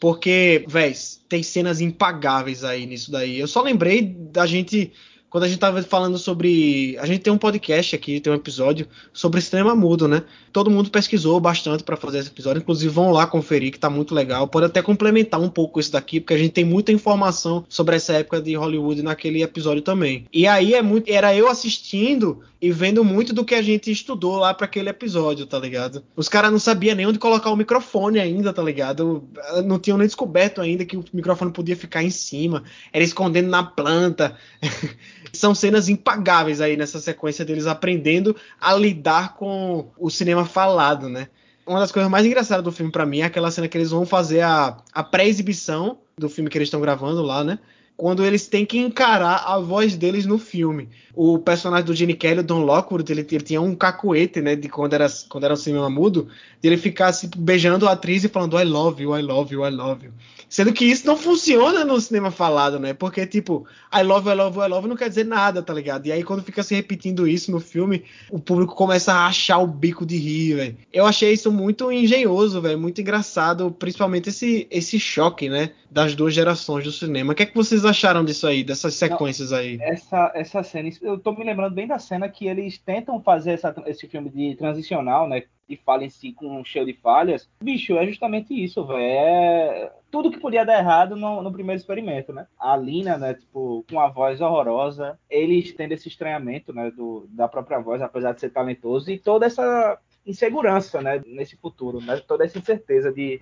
Porque, véi, tem cenas impagáveis aí nisso daí. Eu só lembrei da gente quando a gente tava falando sobre. A gente tem um podcast aqui, tem um episódio sobre cinema mudo, né? Todo mundo pesquisou bastante para fazer esse episódio, inclusive vão lá conferir, que tá muito legal. Pode até complementar um pouco isso daqui, porque a gente tem muita informação sobre essa época de Hollywood naquele episódio também. E aí é muito. Era eu assistindo e vendo muito do que a gente estudou lá para aquele episódio, tá ligado? Os caras não sabiam nem onde colocar o microfone ainda, tá ligado? Não tinham nem descoberto ainda que o microfone podia ficar em cima, era escondendo na planta. São cenas impagáveis aí nessa sequência deles aprendendo a lidar com o cinema falado, né? Uma das coisas mais engraçadas do filme para mim é aquela cena que eles vão fazer a, a pré-exibição do filme que eles estão gravando lá, né? quando eles têm que encarar a voz deles no filme. O personagem do Gene Kelly, o Don Lockwood, ele, ele, tinha um cacuete, né, de quando era, quando era um cinema mudo, de ele ficar assim, beijando a atriz e falando I love you, I love you, I love you. Sendo que isso não funciona no cinema falado, né? Porque, tipo, I love, I love, I love não quer dizer nada, tá ligado? E aí, quando fica se repetindo isso no filme, o público começa a achar o bico de rir, velho. Eu achei isso muito engenhoso, velho. Muito engraçado, principalmente esse, esse choque, né? Das duas gerações do cinema. O que é que vocês acharam disso aí, dessas sequências aí? Essa, essa cena, eu tô me lembrando bem da cena que eles tentam fazer essa, esse filme de transicional, né? De falha em si com cheio de falhas. Bicho, é justamente isso, velho. É tudo que podia dar errado no, no, primeiro experimento, né? A Lina, né, tipo, com a voz horrorosa, eles tendo esse estranhamento, né, do, da própria voz, apesar de ser talentoso, e toda essa insegurança, né, nesse futuro, né? Toda essa incerteza de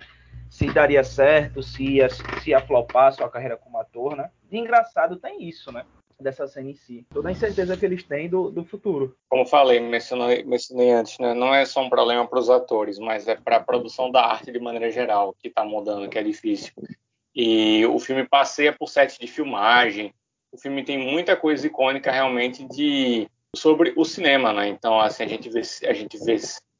se daria certo, se ia, se ia flopar sua carreira como ator, né? De engraçado tem isso, né? Dessa cena em si. Toda a incerteza que eles têm do, do futuro. Como falei, mencionei, mencionei antes, né? Não é só um problema para os atores, mas é para a produção da arte de maneira geral que está mudando, que é difícil. E o filme passeia por sete de filmagem. O filme tem muita coisa icônica realmente de sobre o cinema, né? Então, assim, a gente vê a gente vê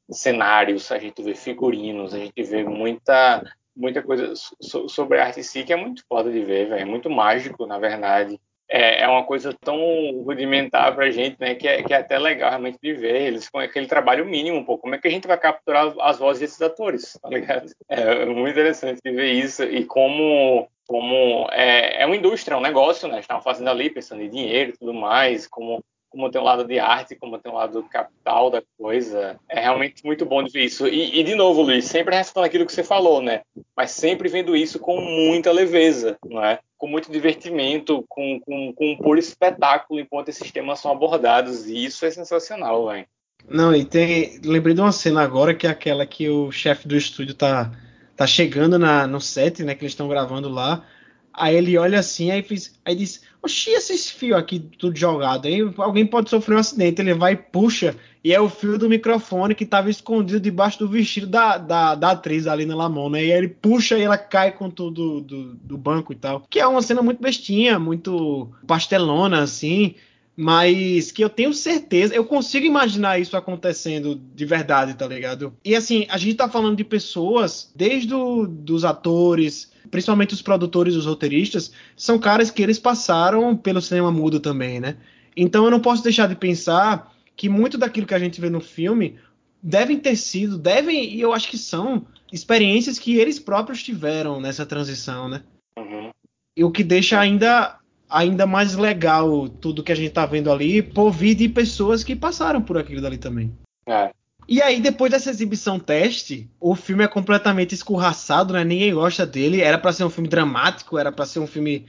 cenários, a gente vê figurinos, a gente vê muita muita coisa sobre a arte em si que é muito foda de ver, velho. É muito mágico, na verdade. É, é uma coisa tão rudimentar pra gente, né? Que é, que é até legal realmente de ver eles com aquele trabalho mínimo, pô. Como é que a gente vai capturar as vozes desses atores, tá ligado? É muito interessante de ver isso e como como é, é uma indústria, é um negócio, né? Estavam fazendo ali, pensando em dinheiro e tudo mais, como como tem um lado de arte, como tem um lado capital da coisa. É realmente muito bom de ver isso. E, e, de novo, Luiz, sempre ressaltando aquilo que você falou, né? Mas sempre vendo isso com muita leveza, não é? Com muito divertimento, com, com, com um puro espetáculo enquanto esses temas são abordados. E isso é sensacional, velho. Não, e tem. Lembrei de uma cena agora que é aquela que o chefe do estúdio tá, tá chegando na, no set, né? Que eles estão gravando lá. Aí ele olha assim, aí, fiz, aí diz: Oxi, esses fios aqui tudo jogado, aí alguém pode sofrer um acidente. Ele vai e puxa, e é o fio do microfone que estava escondido debaixo do vestido da, da, da atriz ali na Lamona. E aí ele puxa e ela cai com tudo do, do banco e tal. Que é uma cena muito bestinha, muito pastelona, assim mas que eu tenho certeza, eu consigo imaginar isso acontecendo de verdade, tá ligado? E assim, a gente tá falando de pessoas, desde o, dos atores, principalmente os produtores, os roteiristas, são caras que eles passaram pelo cinema mudo também, né? Então eu não posso deixar de pensar que muito daquilo que a gente vê no filme devem ter sido, devem, e eu acho que são, experiências que eles próprios tiveram nessa transição, né? Uhum. E o que deixa ainda ainda mais legal tudo que a gente tá vendo ali por vir de pessoas que passaram por aquilo dali também. É. E aí, depois dessa exibição teste, o filme é completamente escorraçado, né? Ninguém gosta dele. Era para ser um filme dramático, era para ser um filme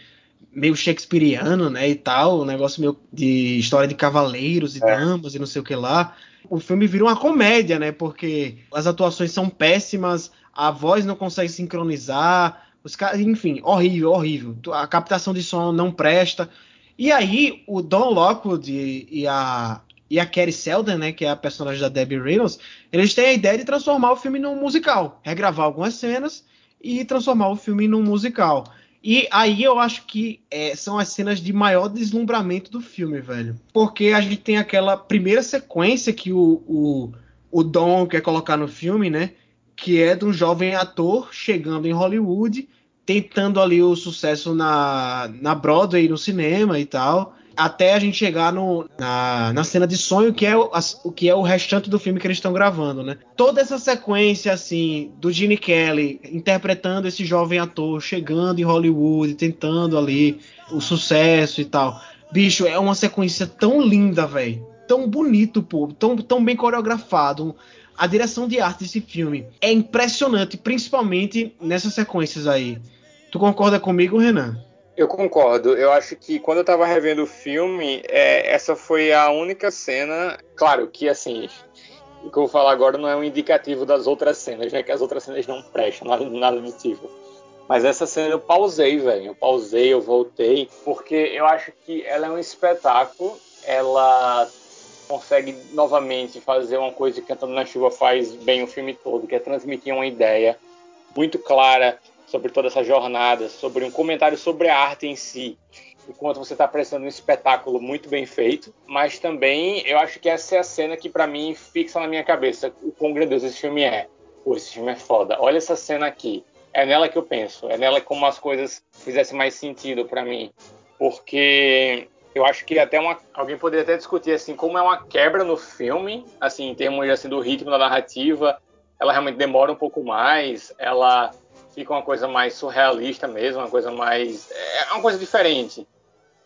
meio shakespeariano, né? E tal, um negócio meio de história de cavaleiros e é. damas e não sei o que lá. O filme vira uma comédia, né? Porque as atuações são péssimas, a voz não consegue sincronizar, os caras, enfim, horrível, horrível. A captação de som não presta. E aí, o Don Lockwood e, e a, e a Kerry Selden, né, que é a personagem da Debbie Reynolds, eles têm a ideia de transformar o filme num musical, regravar algumas cenas e transformar o filme num musical. E aí eu acho que é, são as cenas de maior deslumbramento do filme, velho. Porque a gente tem aquela primeira sequência que o, o, o Don quer colocar no filme, né? Que é de um jovem ator chegando em Hollywood, tentando ali o sucesso na, na Broadway, no cinema e tal, até a gente chegar no, na, na cena de sonho, que é o, o que é o restante do filme que eles estão gravando, né? Toda essa sequência, assim, do Gene Kelly interpretando esse jovem ator, chegando em Hollywood, tentando ali o sucesso e tal. Bicho, é uma sequência tão linda, velho. Tão bonito, pô. Tão, tão bem coreografado a direção de arte desse filme é impressionante, principalmente nessas sequências aí. Tu concorda comigo, Renan? Eu concordo. Eu acho que quando eu tava revendo o filme, é, essa foi a única cena. Claro que assim, o que eu vou falar agora não é um indicativo das outras cenas, já que as outras cenas não prestam, nada, nada do tipo. Mas essa cena eu pausei, velho. Eu pausei, eu voltei, porque eu acho que ela é um espetáculo. Ela consegue novamente fazer uma coisa que Cantando na Chuva faz bem o filme todo, que é transmitir uma ideia muito clara sobre toda essa jornada, sobre um comentário sobre a arte em si, enquanto você está prestando um espetáculo muito bem feito, mas também eu acho que essa é a cena que para mim fixa na minha cabeça o quão grandioso esse filme é. Pô, esse filme é foda. Olha essa cena aqui. É nela que eu penso. É nela como as coisas fizessem mais sentido para mim. Porque eu acho que até uma, alguém poderia até discutir assim como é uma quebra no filme, assim em termos assim do ritmo da narrativa, ela realmente demora um pouco mais, ela fica uma coisa mais surrealista mesmo, uma coisa mais é uma coisa diferente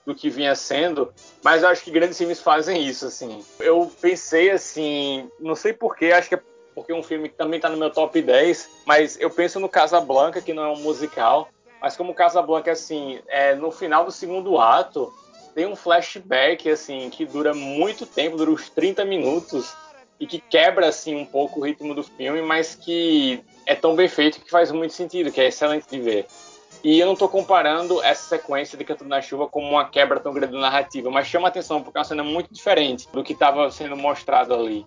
do que vinha sendo, mas eu acho que grandes filmes fazem isso assim. Eu pensei assim, não sei porquê, acho que é porque um filme que também está no meu top 10, mas eu penso no Casablanca, que não é um musical, mas como Casablanca assim, é no final do segundo ato, tem um flashback assim que dura muito tempo, dura uns 30 minutos e que quebra assim um pouco o ritmo do filme, mas que é tão bem feito que faz muito sentido, que é excelente de ver. E eu não estou comparando essa sequência de Cantando na Chuva como uma quebra tão grande narrativa, mas chama atenção porque é uma cena muito diferente do que estava sendo mostrado ali.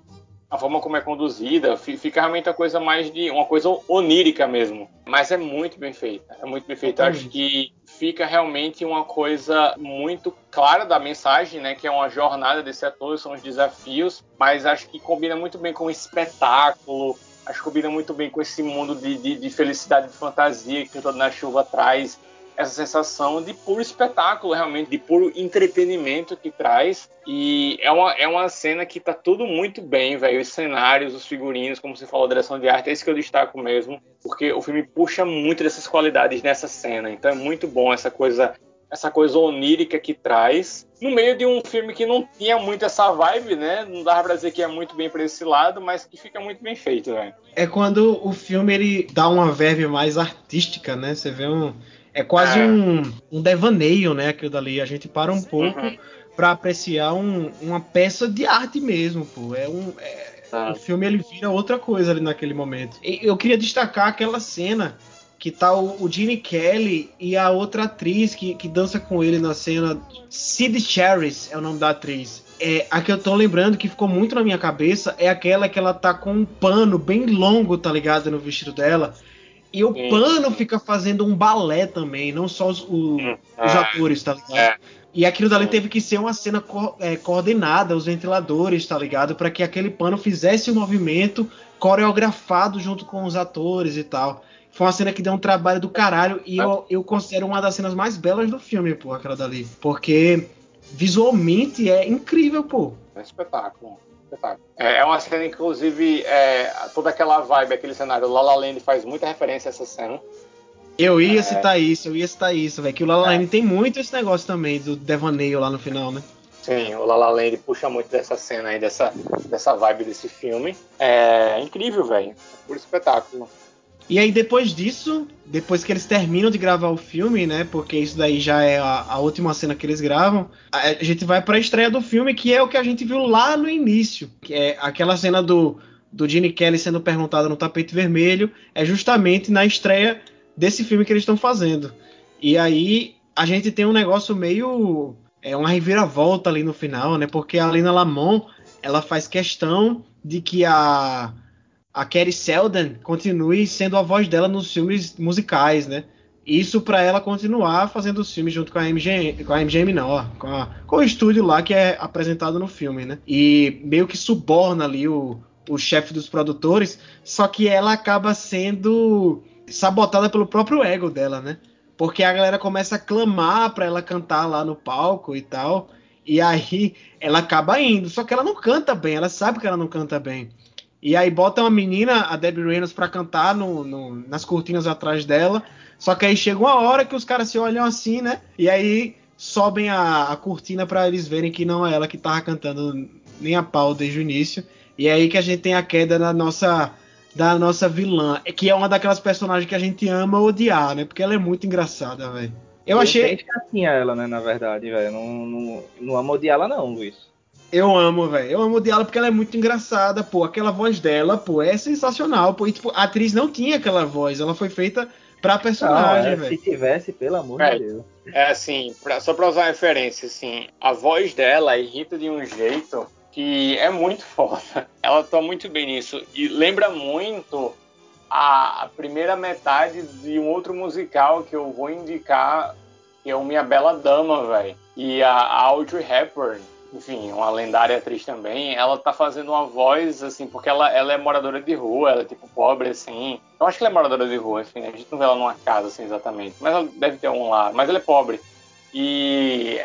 A forma como é conduzida fica realmente uma coisa mais de uma coisa onírica mesmo, mas é muito bem feita. É muito bem feita. Acho que fica realmente uma coisa muito clara da mensagem, né? Que é uma jornada desse ator, são os desafios, mas acho que combina muito bem com o espetáculo, acho que combina muito bem com esse mundo de, de, de felicidade de fantasia que o Todo na Chuva traz essa sensação de puro espetáculo, realmente, de puro entretenimento que traz. E é uma, é uma cena que tá tudo muito bem, velho. Os cenários, os figurinos, como você falou, a direção de arte, é isso que eu destaco mesmo. Porque o filme puxa muito dessas qualidades nessa cena. Então é muito bom essa coisa essa coisa onírica que traz, no meio de um filme que não tinha muito essa vibe, né? Não dá pra dizer que é muito bem pra esse lado, mas que fica muito bem feito, velho. É quando o filme ele dá uma verve mais artística, né? Você vê um é quase é. Um, um devaneio, né? Aquilo dali. A gente para um pouco uhum. para apreciar um, uma peça de arte mesmo, pô. É um. É, ah. O filme ele vira outra coisa ali naquele momento. E eu queria destacar aquela cena que tá o, o Gene Kelly e a outra atriz que, que dança com ele na cena. Sid Charis é o nome da atriz. É, a que eu tô lembrando que ficou muito na minha cabeça é aquela que ela tá com um pano bem longo, tá ligado? No vestido dela. E o sim, pano fica fazendo um balé também, não só os, o, os ah, atores, tá ligado? É. E aquilo dali teve que ser uma cena co é, coordenada, os ventiladores, tá ligado? para que aquele pano fizesse o um movimento coreografado junto com os atores e tal. Foi uma cena que deu um trabalho do caralho e eu, eu considero uma das cenas mais belas do filme, pô, aquela dali. Porque visualmente é incrível, pô. É espetáculo. É, é uma cena, inclusive, é, toda aquela vibe, aquele cenário La La Land faz muita referência a essa cena. Eu ia é... citar isso, eu ia citar isso, velho. Que o La La Land é. tem muito esse negócio também do devaneio lá no final, né? Sim, o La La Land puxa muito dessa cena aí, dessa, dessa vibe desse filme. É incrível, velho. Por espetáculo. E aí depois disso, depois que eles terminam de gravar o filme, né? Porque isso daí já é a, a última cena que eles gravam, a, a gente vai para a estreia do filme, que é o que a gente viu lá no início, que é aquela cena do do Gene Kelly sendo perguntado no tapete vermelho, é justamente na estreia desse filme que eles estão fazendo. E aí a gente tem um negócio meio é uma reviravolta ali no final, né? Porque a Lina Lamont, ela faz questão de que a a Kerry Selden continue sendo a voz dela nos filmes musicais, né? Isso para ela continuar fazendo os filmes junto com a MGM, com a MGM não, ó, com, a, com, o estúdio lá que é apresentado no filme, né? E meio que suborna ali o, o chefe dos produtores, só que ela acaba sendo sabotada pelo próprio ego dela, né? Porque a galera começa a clamar para ela cantar lá no palco e tal, e aí ela acaba indo, só que ela não canta bem, ela sabe que ela não canta bem. E aí bota uma menina, a Debbie Reynolds, pra cantar no, no, nas cortinas atrás dela. Só que aí chega uma hora que os caras se olham assim, né? E aí sobem a, a cortina para eles verem que não é ela que tava cantando nem a pau desde o início. E é aí que a gente tem a queda da nossa da nossa vilã, que é uma daquelas personagens que a gente ama odiar, né? Porque ela é muito engraçada, velho. Eu, eu achei. Eu ela, né? Na verdade, velho. Não, não, não amo odiá-la, não, Luiz. Eu amo, velho. Eu amo o diálogo porque ela é muito engraçada, pô. Aquela voz dela, pô, é sensacional, pô. E, tipo, a atriz não tinha aquela voz, ela foi feita pra personagem, é, velho. Se tivesse, pelo amor é, de Deus. É assim, pra, só pra usar uma referência, assim, a voz dela irrita de um jeito que é muito foda. Ela tá muito bem nisso. E lembra muito a, a primeira metade de um outro musical que eu vou indicar, que é o Minha Bela Dama, velho. E a, a Audrey Hepburn enfim, uma lendária atriz também, ela tá fazendo uma voz, assim, porque ela, ela é moradora de rua, ela é tipo pobre, assim. Eu acho que ela é moradora de rua, enfim, a gente não vê ela numa casa, assim, exatamente. Mas ela deve ter um lá, mas ela é pobre. E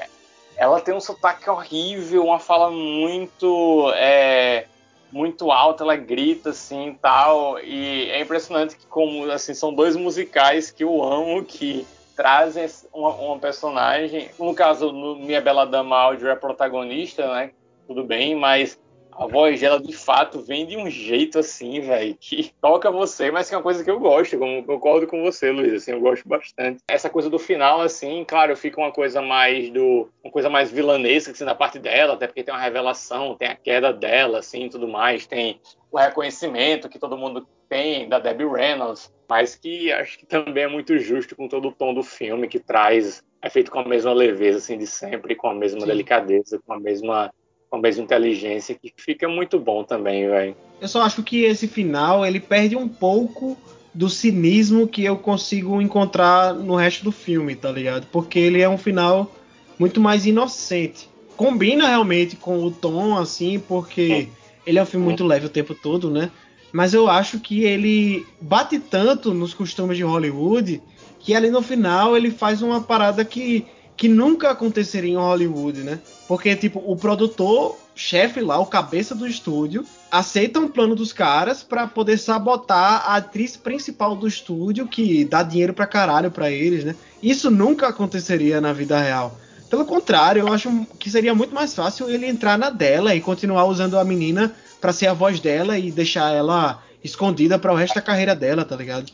ela tem um sotaque horrível, uma fala muito. É, muito alta, ela grita assim tal. E é impressionante que, como assim, são dois musicais que eu amo, que trazem uma, uma, personagem. No caso, no Minha Bela Dama Áudio é protagonista, né? Tudo bem, mas a voz dela de fato vem de um jeito assim, velho, que toca você, mas que é uma coisa que eu gosto, como concordo com você, Luiz, assim, eu gosto bastante. Essa coisa do final, assim, claro, fica uma coisa mais do. uma coisa mais vilanesca, assim, na parte dela, até porque tem uma revelação, tem a queda dela, assim, tudo mais, tem o reconhecimento que todo mundo tem da Debbie Reynolds, mas que acho que também é muito justo com todo o tom do filme que traz, é feito com a mesma leveza assim de sempre, com a mesma Sim. delicadeza, com a mesma com a mesma inteligência, que fica muito bom também, velho. Eu só acho que esse final ele perde um pouco do cinismo que eu consigo encontrar no resto do filme, tá ligado? Porque ele é um final muito mais inocente. Combina realmente com o tom, assim, porque ele é um filme muito leve o tempo todo, né? Mas eu acho que ele bate tanto nos costumes de Hollywood que ali no final ele faz uma parada que, que nunca aconteceria em Hollywood, né? Porque, tipo, o produtor, chefe lá, o cabeça do estúdio, aceita um plano dos caras para poder sabotar a atriz principal do estúdio, que dá dinheiro pra caralho pra eles, né? Isso nunca aconteceria na vida real. Pelo contrário, eu acho que seria muito mais fácil ele entrar na dela e continuar usando a menina para ser a voz dela e deixar ela escondida para o resto da carreira dela, tá ligado?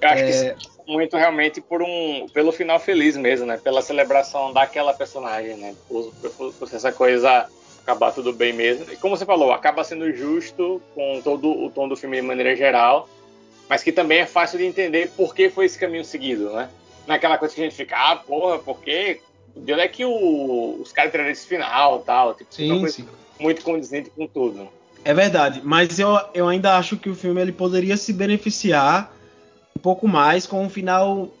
Eu acho é... que muito realmente por um pelo final feliz mesmo, né? Pela celebração daquela personagem, né? Por, por, por essa coisa acabar tudo bem mesmo. E como você falou, acaba sendo justo com todo o tom do filme de maneira geral, mas que também é fácil de entender por que foi esse caminho seguido, né? Naquela coisa que a gente fica, ah, porra, por quê? De onde é que o, os caras tiraram esse final tal? Tipo, sim, sim. muito condizente com tudo. É verdade, mas eu, eu ainda acho que o filme ele poderia se beneficiar um pouco mais com um final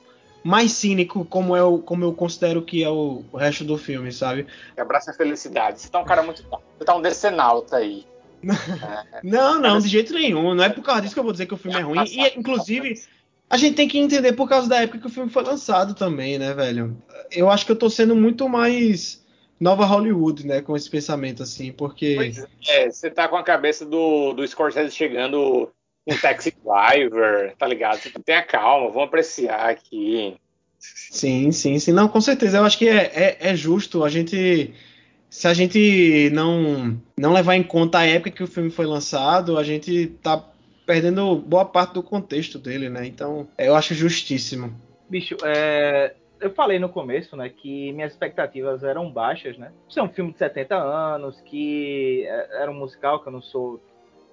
mais cínico, como eu, como eu considero que é o, o resto do filme, sabe? Abraça a felicidade. Você tá um cara muito. Você tá um decenalta aí. não, não, de jeito nenhum. Não é por causa disso que eu vou dizer que o filme é ruim. E, inclusive, a gente tem que entender por causa da época que o filme foi lançado também, né, velho? Eu acho que eu tô sendo muito mais nova Hollywood, né, com esse pensamento assim, porque é, você tá com a cabeça do, do Scorsese chegando um taxi driver, tá ligado? Tenha calma, vamos apreciar aqui. Sim, sim, sim. Não, com certeza. Eu acho que é, é, é justo a gente. Se a gente não, não levar em conta a época que o filme foi lançado, a gente tá perdendo boa parte do contexto dele, né? Então, eu acho justíssimo. Bicho, é, eu falei no começo, né, que minhas expectativas eram baixas, né? Isso é um filme de 70 anos, que é, era um musical que eu não sou,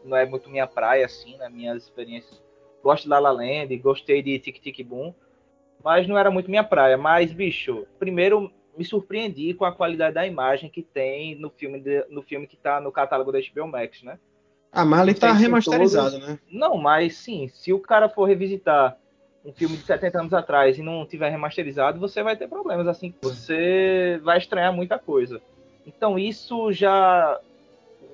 não é muito minha praia, assim, né? Minhas experiências. Gosto de La La Land, gostei de Tic Tic Boom, mas não era muito minha praia. Mas, bicho, primeiro me surpreendi com a qualidade da imagem que tem no filme, de, no filme que tá no catálogo da HBO Max, né? Mas ele tá remasterizado, todos... né? Não, mas sim, se o cara for revisitar um filme de 70 anos atrás e não tiver remasterizado, você vai ter problemas assim. Você vai estranhar muita coisa. Então isso já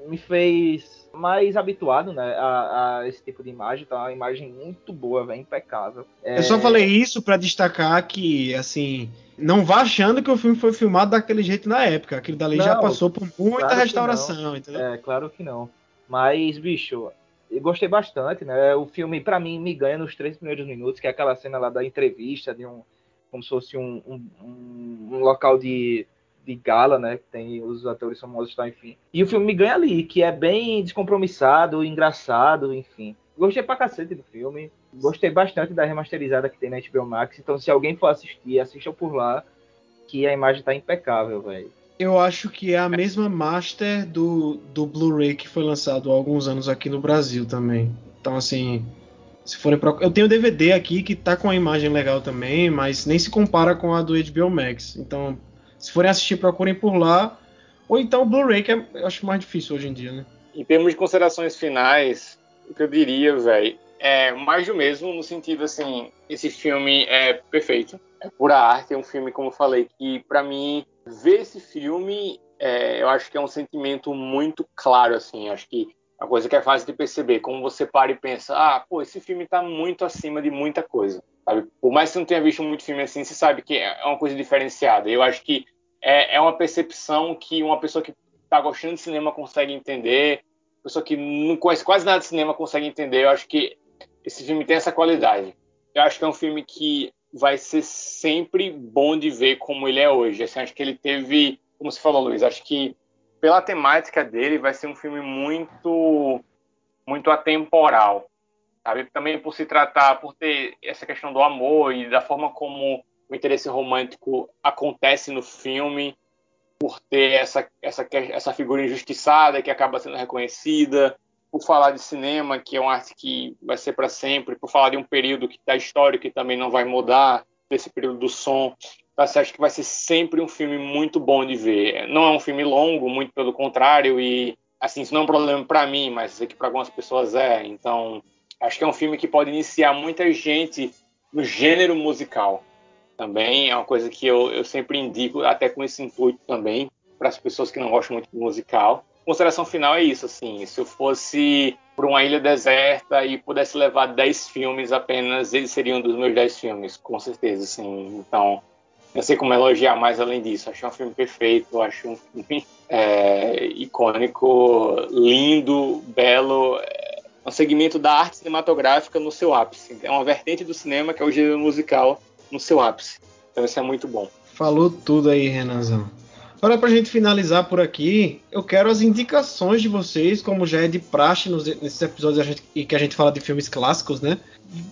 me fez mais habituado né, a, a esse tipo de imagem. Tá uma imagem muito boa, véio, impecável. É... Eu só falei isso para destacar que, assim, não vá achando que o filme foi filmado daquele jeito na época. Aquilo dali não, já passou por muita claro restauração, entendeu? É, claro que não. Mas, bicho, eu gostei bastante, né? O filme, para mim, me ganha nos três primeiros minutos, que é aquela cena lá da entrevista, de um. como se fosse um, um, um local de, de gala, né? Que tem os atores famosos, tá, enfim. E o filme me ganha ali, que é bem descompromissado, engraçado, enfim. Gostei pra cacete do filme. Gostei bastante da remasterizada que tem na HBO Max. Então, se alguém for assistir, assista por lá, que a imagem tá impecável, velho. Eu acho que é a mesma master do, do Blu-ray que foi lançado há alguns anos aqui no Brasil também. Então, assim, se forem pro... Eu tenho DVD aqui que tá com a imagem legal também, mas nem se compara com a do HBO Max. Então, se forem assistir, procurem por lá. Ou então o Blu-ray, que é, eu acho mais difícil hoje em dia, né? Em termos de considerações finais, o que eu diria, velho, é mais do mesmo, no sentido assim, esse filme é perfeito, é pura arte, é um filme, como eu falei, que para mim ver esse filme, é, eu acho que é um sentimento muito claro, assim. Acho que a coisa que é fácil de perceber, como você para e pensa, ah, pô, esse filme tá muito acima de muita coisa, sabe? Por mais que você não tenha visto muito filme assim, você sabe que é uma coisa diferenciada. Eu acho que é, é uma percepção que uma pessoa que tá gostando de cinema consegue entender, pessoa que não conhece quase nada de cinema consegue entender. Eu acho que esse filme tem essa qualidade. Eu acho que é um filme que vai ser sempre bom de ver como ele é hoje. Assim, acho que ele teve, como você falou, Luiz, acho que pela temática dele vai ser um filme muito muito atemporal. Sabe? Também por se tratar, por ter essa questão do amor e da forma como o interesse romântico acontece no filme, por ter essa, essa, essa figura injustiçada que acaba sendo reconhecida, por falar de cinema, que é uma arte que vai ser para sempre, por falar de um período que da história que também não vai mudar, desse período do som. Então, você acha que vai ser sempre um filme muito bom de ver. Não é um filme longo, muito pelo contrário, e assim, isso não é um problema para mim, mas sei que para algumas pessoas é. Então, acho que é um filme que pode iniciar muita gente no gênero musical. Também é uma coisa que eu, eu sempre indico, até com esse intuito também, para as pessoas que não gostam muito de musical consideração final é isso, assim, se eu fosse para uma ilha deserta e pudesse levar 10 filmes apenas, eles seriam um dos meus 10 filmes, com certeza, assim. Então, não sei como elogiar mais além disso. Acho um filme perfeito, acho um filme é, icônico, lindo, belo. É um segmento da arte cinematográfica no seu ápice. É uma vertente do cinema que é o gênero musical no seu ápice. Então, isso é muito bom. Falou tudo aí, Renanzão. Agora, para a gente finalizar por aqui, eu quero as indicações de vocês, como já é de praxe nos, nesses episódios gente, e que a gente fala de filmes clássicos, né?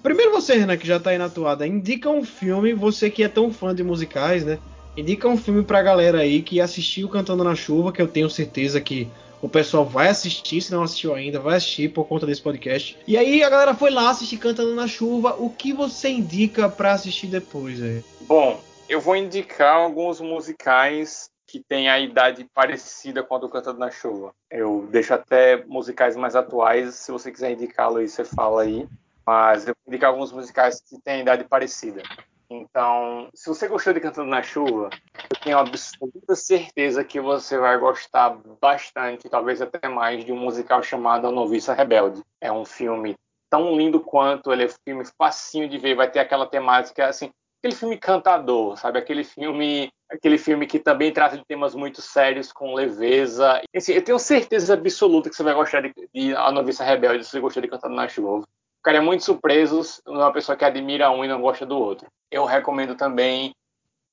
Primeiro você, Renan, que já está aí na toada, indica um filme, você que é tão fã de musicais, né? Indica um filme pra galera aí que assistiu Cantando na Chuva, que eu tenho certeza que o pessoal vai assistir, se não assistiu ainda, vai assistir por conta desse podcast. E aí a galera foi lá assistir Cantando na Chuva. O que você indica para assistir depois aí? Bom, eu vou indicar alguns musicais que tem a idade parecida com a do Cantando na Chuva. Eu deixo até musicais mais atuais, se você quiser indicá-lo aí, você fala aí. Mas eu vou indicar alguns musicais que têm a idade parecida. Então, se você gostou de Cantando na Chuva, eu tenho absoluta certeza que você vai gostar bastante, talvez até mais, de um musical chamado A Noviça Rebelde. É um filme tão lindo quanto, ele é um filme facinho de ver, vai ter aquela temática, assim, aquele filme cantador, sabe? Aquele filme, aquele filme que também trata de temas muito sérios com leveza. Assim, eu tenho certeza absoluta que você vai gostar de, de A Noviça Rebelde se você gostou de Cantando na Chuva. Ficaria muito surpreso uma pessoa que admira um e não gosta do outro. Eu recomendo também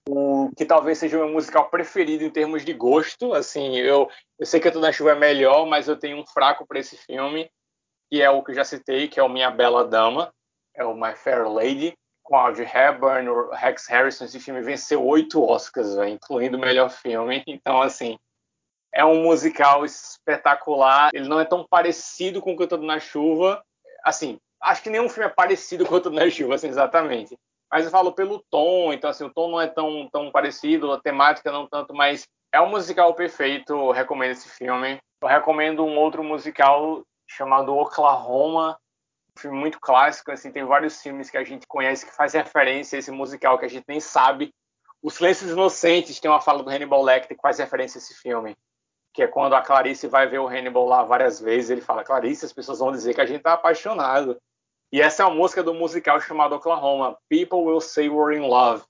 o que talvez seja o meu musical preferido em termos de gosto. Assim, eu, eu sei que Cantando na Chuva é melhor, mas eu tenho um fraco para esse filme, que é o que eu já citei, que é o Minha Bela Dama, é o My Fair Lady com Audrey Hepburn, o Rex Harrison, esse filme venceu oito Oscars, véio, incluindo o melhor filme. Então, assim, é um musical espetacular. Ele não é tão parecido com Cantando na Chuva. Assim, acho que nenhum filme é parecido com Cantando na Chuva, assim, exatamente. Mas eu falo pelo tom, então, assim, o tom não é tão, tão parecido, a temática não tanto, mas é um musical perfeito. Eu recomendo esse filme. Eu recomendo um outro musical chamado Oklahoma, filme muito clássico, assim, tem vários filmes que a gente conhece que faz referência a esse musical que a gente nem sabe. Os Silêncios Inocentes tem uma fala do Hannibal Lecter que faz referência a esse filme, que é quando a Clarice vai ver o Hannibal lá várias vezes, ele fala, Clarice, as pessoas vão dizer que a gente tá apaixonado. E essa é a música do musical chamado Oklahoma, People Will Say We're in Love.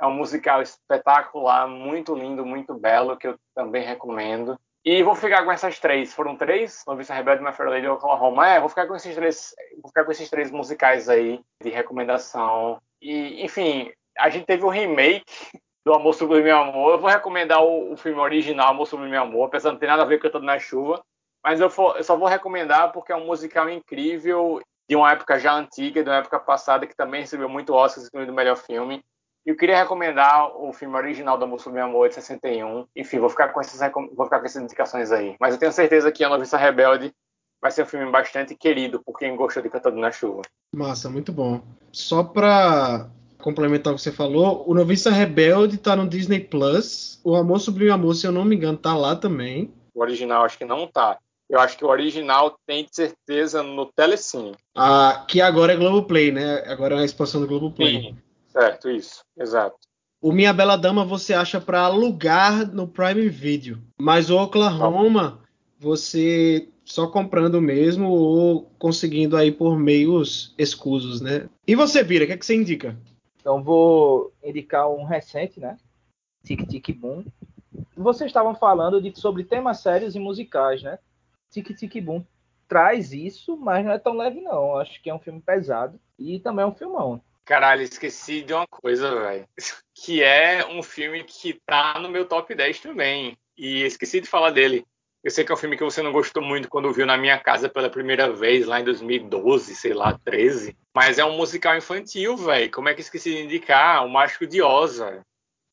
É um musical espetacular, muito lindo, muito belo, que eu também recomendo. E vou ficar com essas três. Foram três? Noviça Rebelde, My Fair Lady e Oklahoma. É, vou ficar com esses três. Vou ficar com esses três musicais aí de recomendação. E, enfim, a gente teve o um remake do Amor sobre Meu Amor. Eu vou recomendar o, o, filme original, Amor sobre Meu Amor, apesar de não ter nada a ver com Cantando na Chuva. Mas eu, for, eu só vou recomendar porque é um musical incrível, de uma época já antiga, de uma época passada, que também recebeu muito Oscars, incluindo o melhor filme. Eu queria recomendar o filme original da Música do Meu Amor, de 61. Enfim, vou ficar, com essas, vou ficar com essas indicações aí. Mas eu tenho certeza que A Noviça Rebelde vai ser um filme bastante querido por quem gostou de Cantando na Chuva. Massa, muito bom. Só pra complementar o que você falou, o Noviça Rebelde tá no Disney Plus. O Amor Sublime Amor, se eu não me engano, tá lá também. O original acho que não tá. Eu acho que o original tem de certeza no Telecine. Ah, que agora é Globoplay, né? Agora é a expansão do Globoplay. Sim. Certo, isso, exato. O Minha Bela Dama você acha para alugar no Prime Video, mas o Oklahoma você só comprando mesmo ou conseguindo aí por meios escusos, né? E você, Bira, o que, é que você indica? Então vou indicar um recente, né? Tic Tic Boom. Vocês estavam falando de, sobre temas sérios e musicais, né? Tic Tic Boom traz isso, mas não é tão leve não. Acho que é um filme pesado e também é um filmão. Caralho, esqueci de uma coisa, velho. Que é um filme que tá no meu top 10 também. E esqueci de falar dele. Eu sei que é um filme que você não gostou muito quando viu na minha casa pela primeira vez, lá em 2012, sei lá, 13. Mas é um musical infantil, velho. Como é que esqueci de indicar? O Mágico de Oz, velho.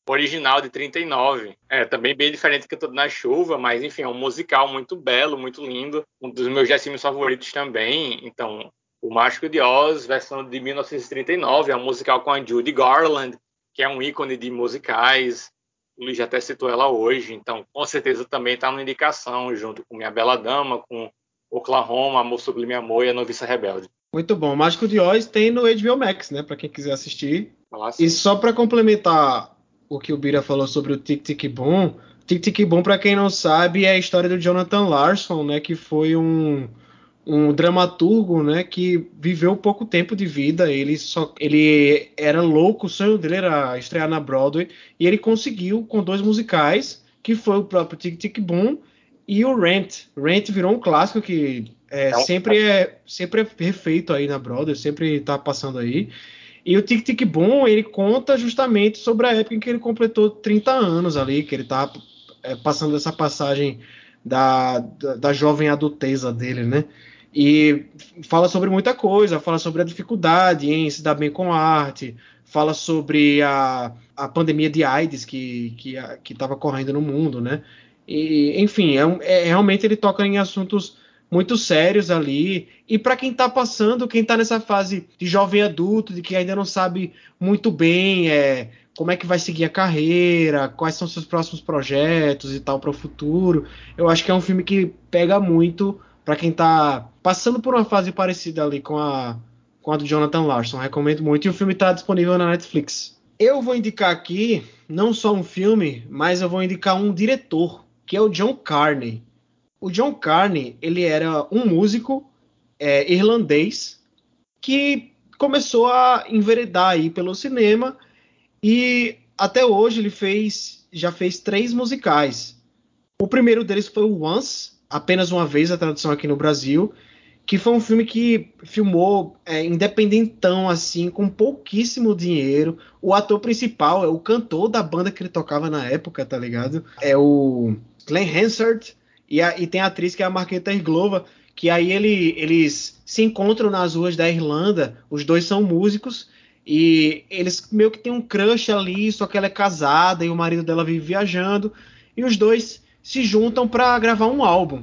Original de 39. É, também bem diferente que tô na chuva, mas enfim, é um musical muito belo, muito lindo. Um dos meus décimos favoritos também. Então, o Mágico de Oz, versão de 1939, é um musical com a Judy Garland, que é um ícone de musicais. O Luiz já até citou ela hoje, então com certeza também está na indicação, junto com Minha Bela Dama, com Oklahoma, Amor Sublime Amor e A Noviça Rebelde. Muito bom. O Mágico de Oz tem no HBO Max, né? Para quem quiser assistir. e só para complementar o que o Bira falou sobre o Tic Tic Boom, Tic Tic Boom, para quem não sabe, é a história do Jonathan Larson, né? Que foi um um dramaturgo, né, que viveu pouco tempo de vida. Ele só, ele era louco, o sonho dele era estrear na Broadway e ele conseguiu com dois musicais, que foi o próprio Tic Tic Boom e o Rent. Rent virou um clássico que é, é sempre é sempre é refeito aí na Broadway, sempre está passando aí. E o Tic Tic Boom, ele conta justamente sobre a época em que ele completou 30 anos ali, que ele tá é, passando essa passagem da, da, da jovem adulteza dele, né? E fala sobre muita coisa, fala sobre a dificuldade em se dar bem com a arte, fala sobre a, a pandemia de AIDS que estava que, que correndo no mundo, né? E, enfim, é, é, realmente ele toca em assuntos muito sérios ali. E para quem está passando, quem está nessa fase de jovem adulto, de que ainda não sabe muito bem é, como é que vai seguir a carreira, quais são seus próximos projetos e tal para o futuro, eu acho que é um filme que pega muito para quem está passando por uma fase parecida ali com a, com a do Jonathan Larson. Recomendo muito. E o filme está disponível na Netflix. Eu vou indicar aqui não só um filme, mas eu vou indicar um diretor, que é o John Carney. O John Carney, ele era um músico é, irlandês que começou a enveredar aí pelo cinema E até hoje ele fez, já fez três musicais. O primeiro deles foi o Once, apenas uma vez a tradução aqui no Brasil, que foi um filme que filmou é, independentão, assim, com pouquíssimo dinheiro. O ator principal é o cantor da banda que ele tocava na época, tá ligado? É o Glenn Hansard, e, a, e tem a atriz que é a Marqueta Irglova, que aí ele, eles se encontram nas ruas da Irlanda, os dois são músicos, e eles meio que têm um crush ali, só que ela é casada e o marido dela vive viajando, e os dois se juntam para gravar um álbum.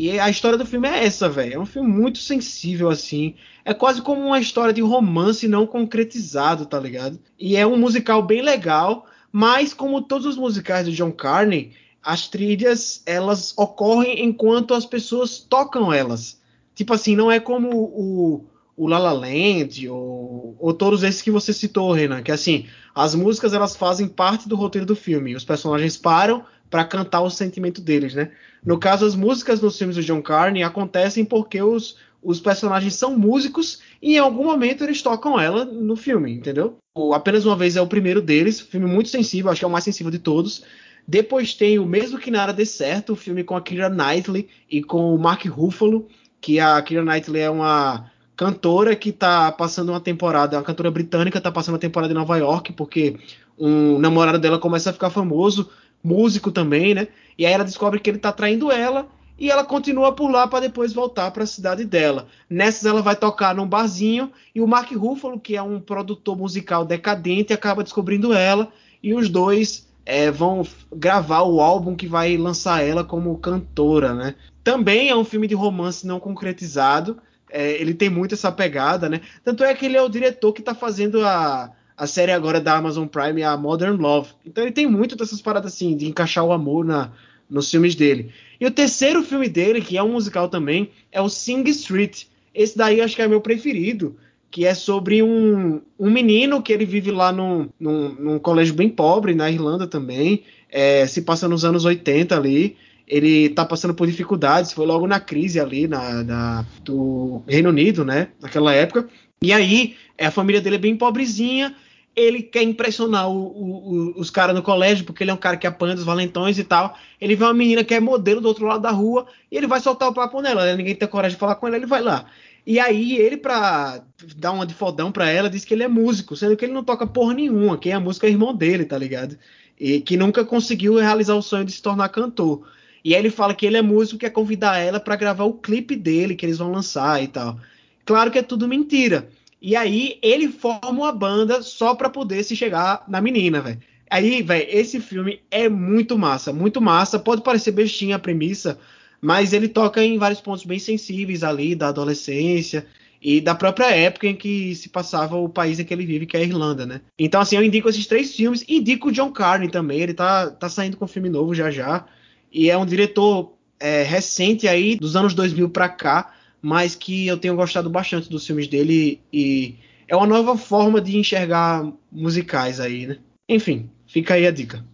E a história do filme é essa, velho. É um filme muito sensível, assim. É quase como uma história de romance não concretizado, tá ligado? E é um musical bem legal, mas como todos os musicais do John Carney, as trilhas, elas ocorrem enquanto as pessoas tocam elas. Tipo assim, não é como o, o La La Land ou, ou todos esses que você citou, Renan, que assim, as músicas elas fazem parte do roteiro do filme. Os personagens param para cantar o sentimento deles, né? No caso, as músicas nos filmes do John Carney acontecem porque os, os personagens são músicos e em algum momento eles tocam ela no filme, entendeu? O Apenas Uma Vez é o primeiro deles, filme muito sensível, acho que é o mais sensível de todos. Depois tem o Mesmo Que Nada Dê Certo, o filme com a Keira Knightley e com o Mark Ruffalo, que a Keira Knightley é uma cantora que tá passando uma temporada, uma cantora britânica, tá passando uma temporada em Nova York, porque um namorado dela começa a ficar famoso músico também, né? E aí ela descobre que ele tá traindo ela e ela continua por lá para depois voltar para a cidade dela. Nessas ela vai tocar num barzinho e o Mark Ruffalo, que é um produtor musical decadente, acaba descobrindo ela e os dois é, vão gravar o álbum que vai lançar ela como cantora, né? Também é um filme de romance não concretizado. É, ele tem muito essa pegada, né? Tanto é que ele é o diretor que está fazendo a, a série agora da Amazon Prime, a Modern Love. Então ele tem muito dessas paradas assim, de encaixar o amor na, nos filmes dele. E o terceiro filme dele, que é um musical também, é o Sing Street. Esse daí acho que é meu preferido, que é sobre um, um menino que ele vive lá num, num, num colégio bem pobre, na Irlanda também, é, se passa nos anos 80 ali. Ele tá passando por dificuldades, foi logo na crise ali na, na do Reino Unido, né? Naquela época. E aí, é, a família dele é bem pobrezinha, ele quer impressionar o, o, os caras no colégio, porque ele é um cara que apanha dos valentões e tal. Ele vê uma menina que é modelo do outro lado da rua e ele vai soltar o papo nela. Né? Ninguém tem coragem de falar com ela, ele vai lá. E aí ele, pra dar uma de fodão pra ela, diz que ele é músico, sendo que ele não toca porra nenhuma. Quem é músico é irmão dele, tá ligado? E que nunca conseguiu realizar o sonho de se tornar cantor. E aí ele fala que ele é músico, quer convidar ela para gravar o clipe dele que eles vão lançar e tal. Claro que é tudo mentira. E aí ele forma uma banda só para poder se chegar na menina, velho. Aí, velho, esse filme é muito massa, muito massa. Pode parecer bestinha a premissa, mas ele toca em vários pontos bem sensíveis ali da adolescência e da própria época em que se passava o país em que ele vive, que é a Irlanda, né? Então, assim, eu indico esses três filmes, indico o John Carney também, ele tá, tá saindo com um filme novo já já, e é um diretor é, recente aí, dos anos 2000 para cá, mas que eu tenho gostado bastante dos filmes dele e é uma nova forma de enxergar musicais aí, né? Enfim, fica aí a dica.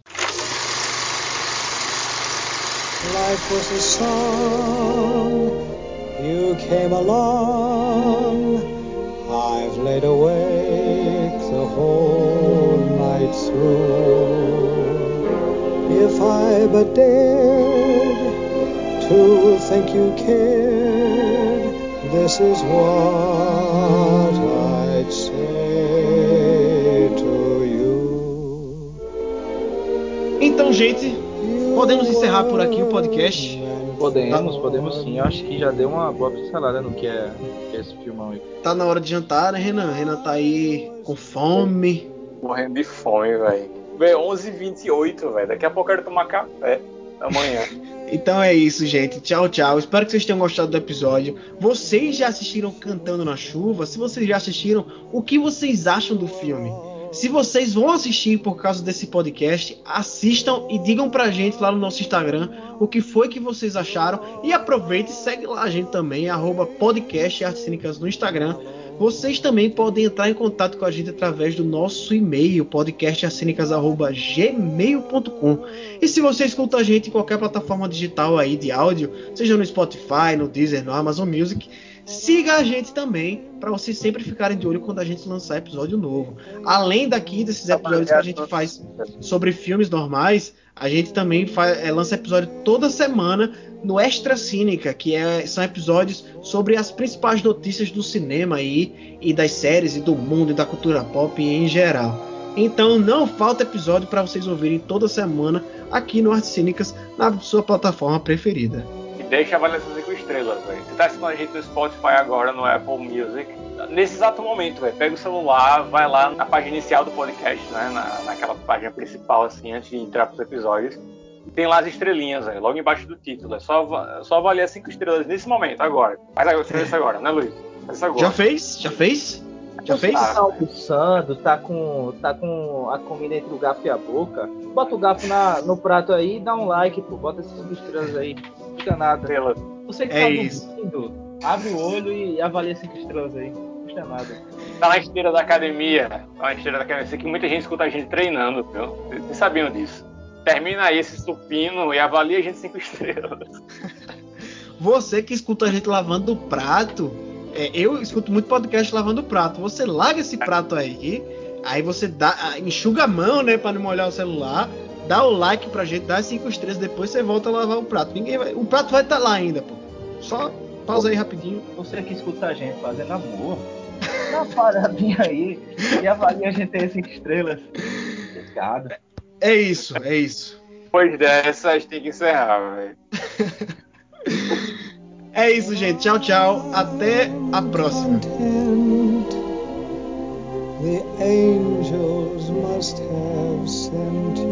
Life was a song, you came along, I've laid awake the whole night through. If I but dared to think you cared this is what I'd say to you. Então, gente, podemos encerrar por aqui o podcast. Podemos, podemos sim. Eu acho que já deu uma boa pincelada no que é, que é esse filmão aí. Tá na hora de jantar, né, Renan? Renan tá aí com fome. Morrendo de fome, velho. Vê, 11h28, velho. Daqui a pouco eu quero tomar café. Amanhã. Então é isso, gente. Tchau, tchau. Espero que vocês tenham gostado do episódio. Vocês já assistiram Cantando na Chuva? Se vocês já assistiram, o que vocês acham do filme? Se vocês vão assistir por causa desse podcast, assistam e digam pra gente lá no nosso Instagram o que foi que vocês acharam. E aproveite e segue lá a gente também, arroba podcast Artes no Instagram vocês também podem entrar em contato com a gente através do nosso e-mail, podcastacinicas.gmail.com. E se você escuta a gente em qualquer plataforma digital aí de áudio, seja no Spotify, no Deezer, no Amazon Music, siga a gente também, para vocês sempre ficarem de olho quando a gente lançar episódio novo. Além daqui desses episódios que a gente faz sobre filmes normais, a gente também faz, é, lança episódio toda semana no Extra Cínica, que é, são episódios sobre as principais notícias do cinema aí, e das séries, e do mundo, e da cultura pop em geral. Então não falta episódio para vocês ouvirem toda semana aqui no Arte Cínicas, na sua plataforma preferida. E deixa a avaliação 5 estrelas, velho. Você tá assistindo a gente no Spotify agora, no Apple Music. Nesse exato momento, velho, pega o celular, vai lá na página inicial do podcast, né? Na, naquela página principal, assim, antes de entrar pros episódios. Tem lá as estrelinhas, véio, logo embaixo do título. É só, só avaliar 5 estrelas nesse momento, agora. Faz isso agora, né, Luiz? Faz isso agora. Já fez? Já fez? Já fez? Tá almoçando, tá com, tá com a comida entre o garfo e a boca. Bota o garfo na, no prato aí e dá um like, pô. Bota essas estrelas aí. Não fica nada. Você que é tá isso. dormindo, abre o olho e avalia cinco estrelas aí. Não custa nada. Tá na esteira da academia. Tá na esteira da academia. Sei que muita gente escuta a gente treinando, viu? Vocês sabiam disso. Termina aí esse supino e avalia a gente cinco estrelas. Você que escuta a gente lavando o prato, é, eu escuto muito podcast lavando prato. Você larga esse prato aí, aí você dá, enxuga a mão, né, para não molhar o celular, dá o like pra gente, dá cinco estrelas, depois você volta a lavar o prato. Ninguém vai, o prato vai estar tá lá ainda, pô. Só pausa aí rapidinho. Você que escuta a gente fazendo amor, dá uma paradinha aí e avalia a gente aí cinco estrelas. Obrigado. É isso, é isso. Depois dessa, a gente tem que encerrar, velho. É isso, gente. Tchau, tchau. Até a próxima. The angels must have sent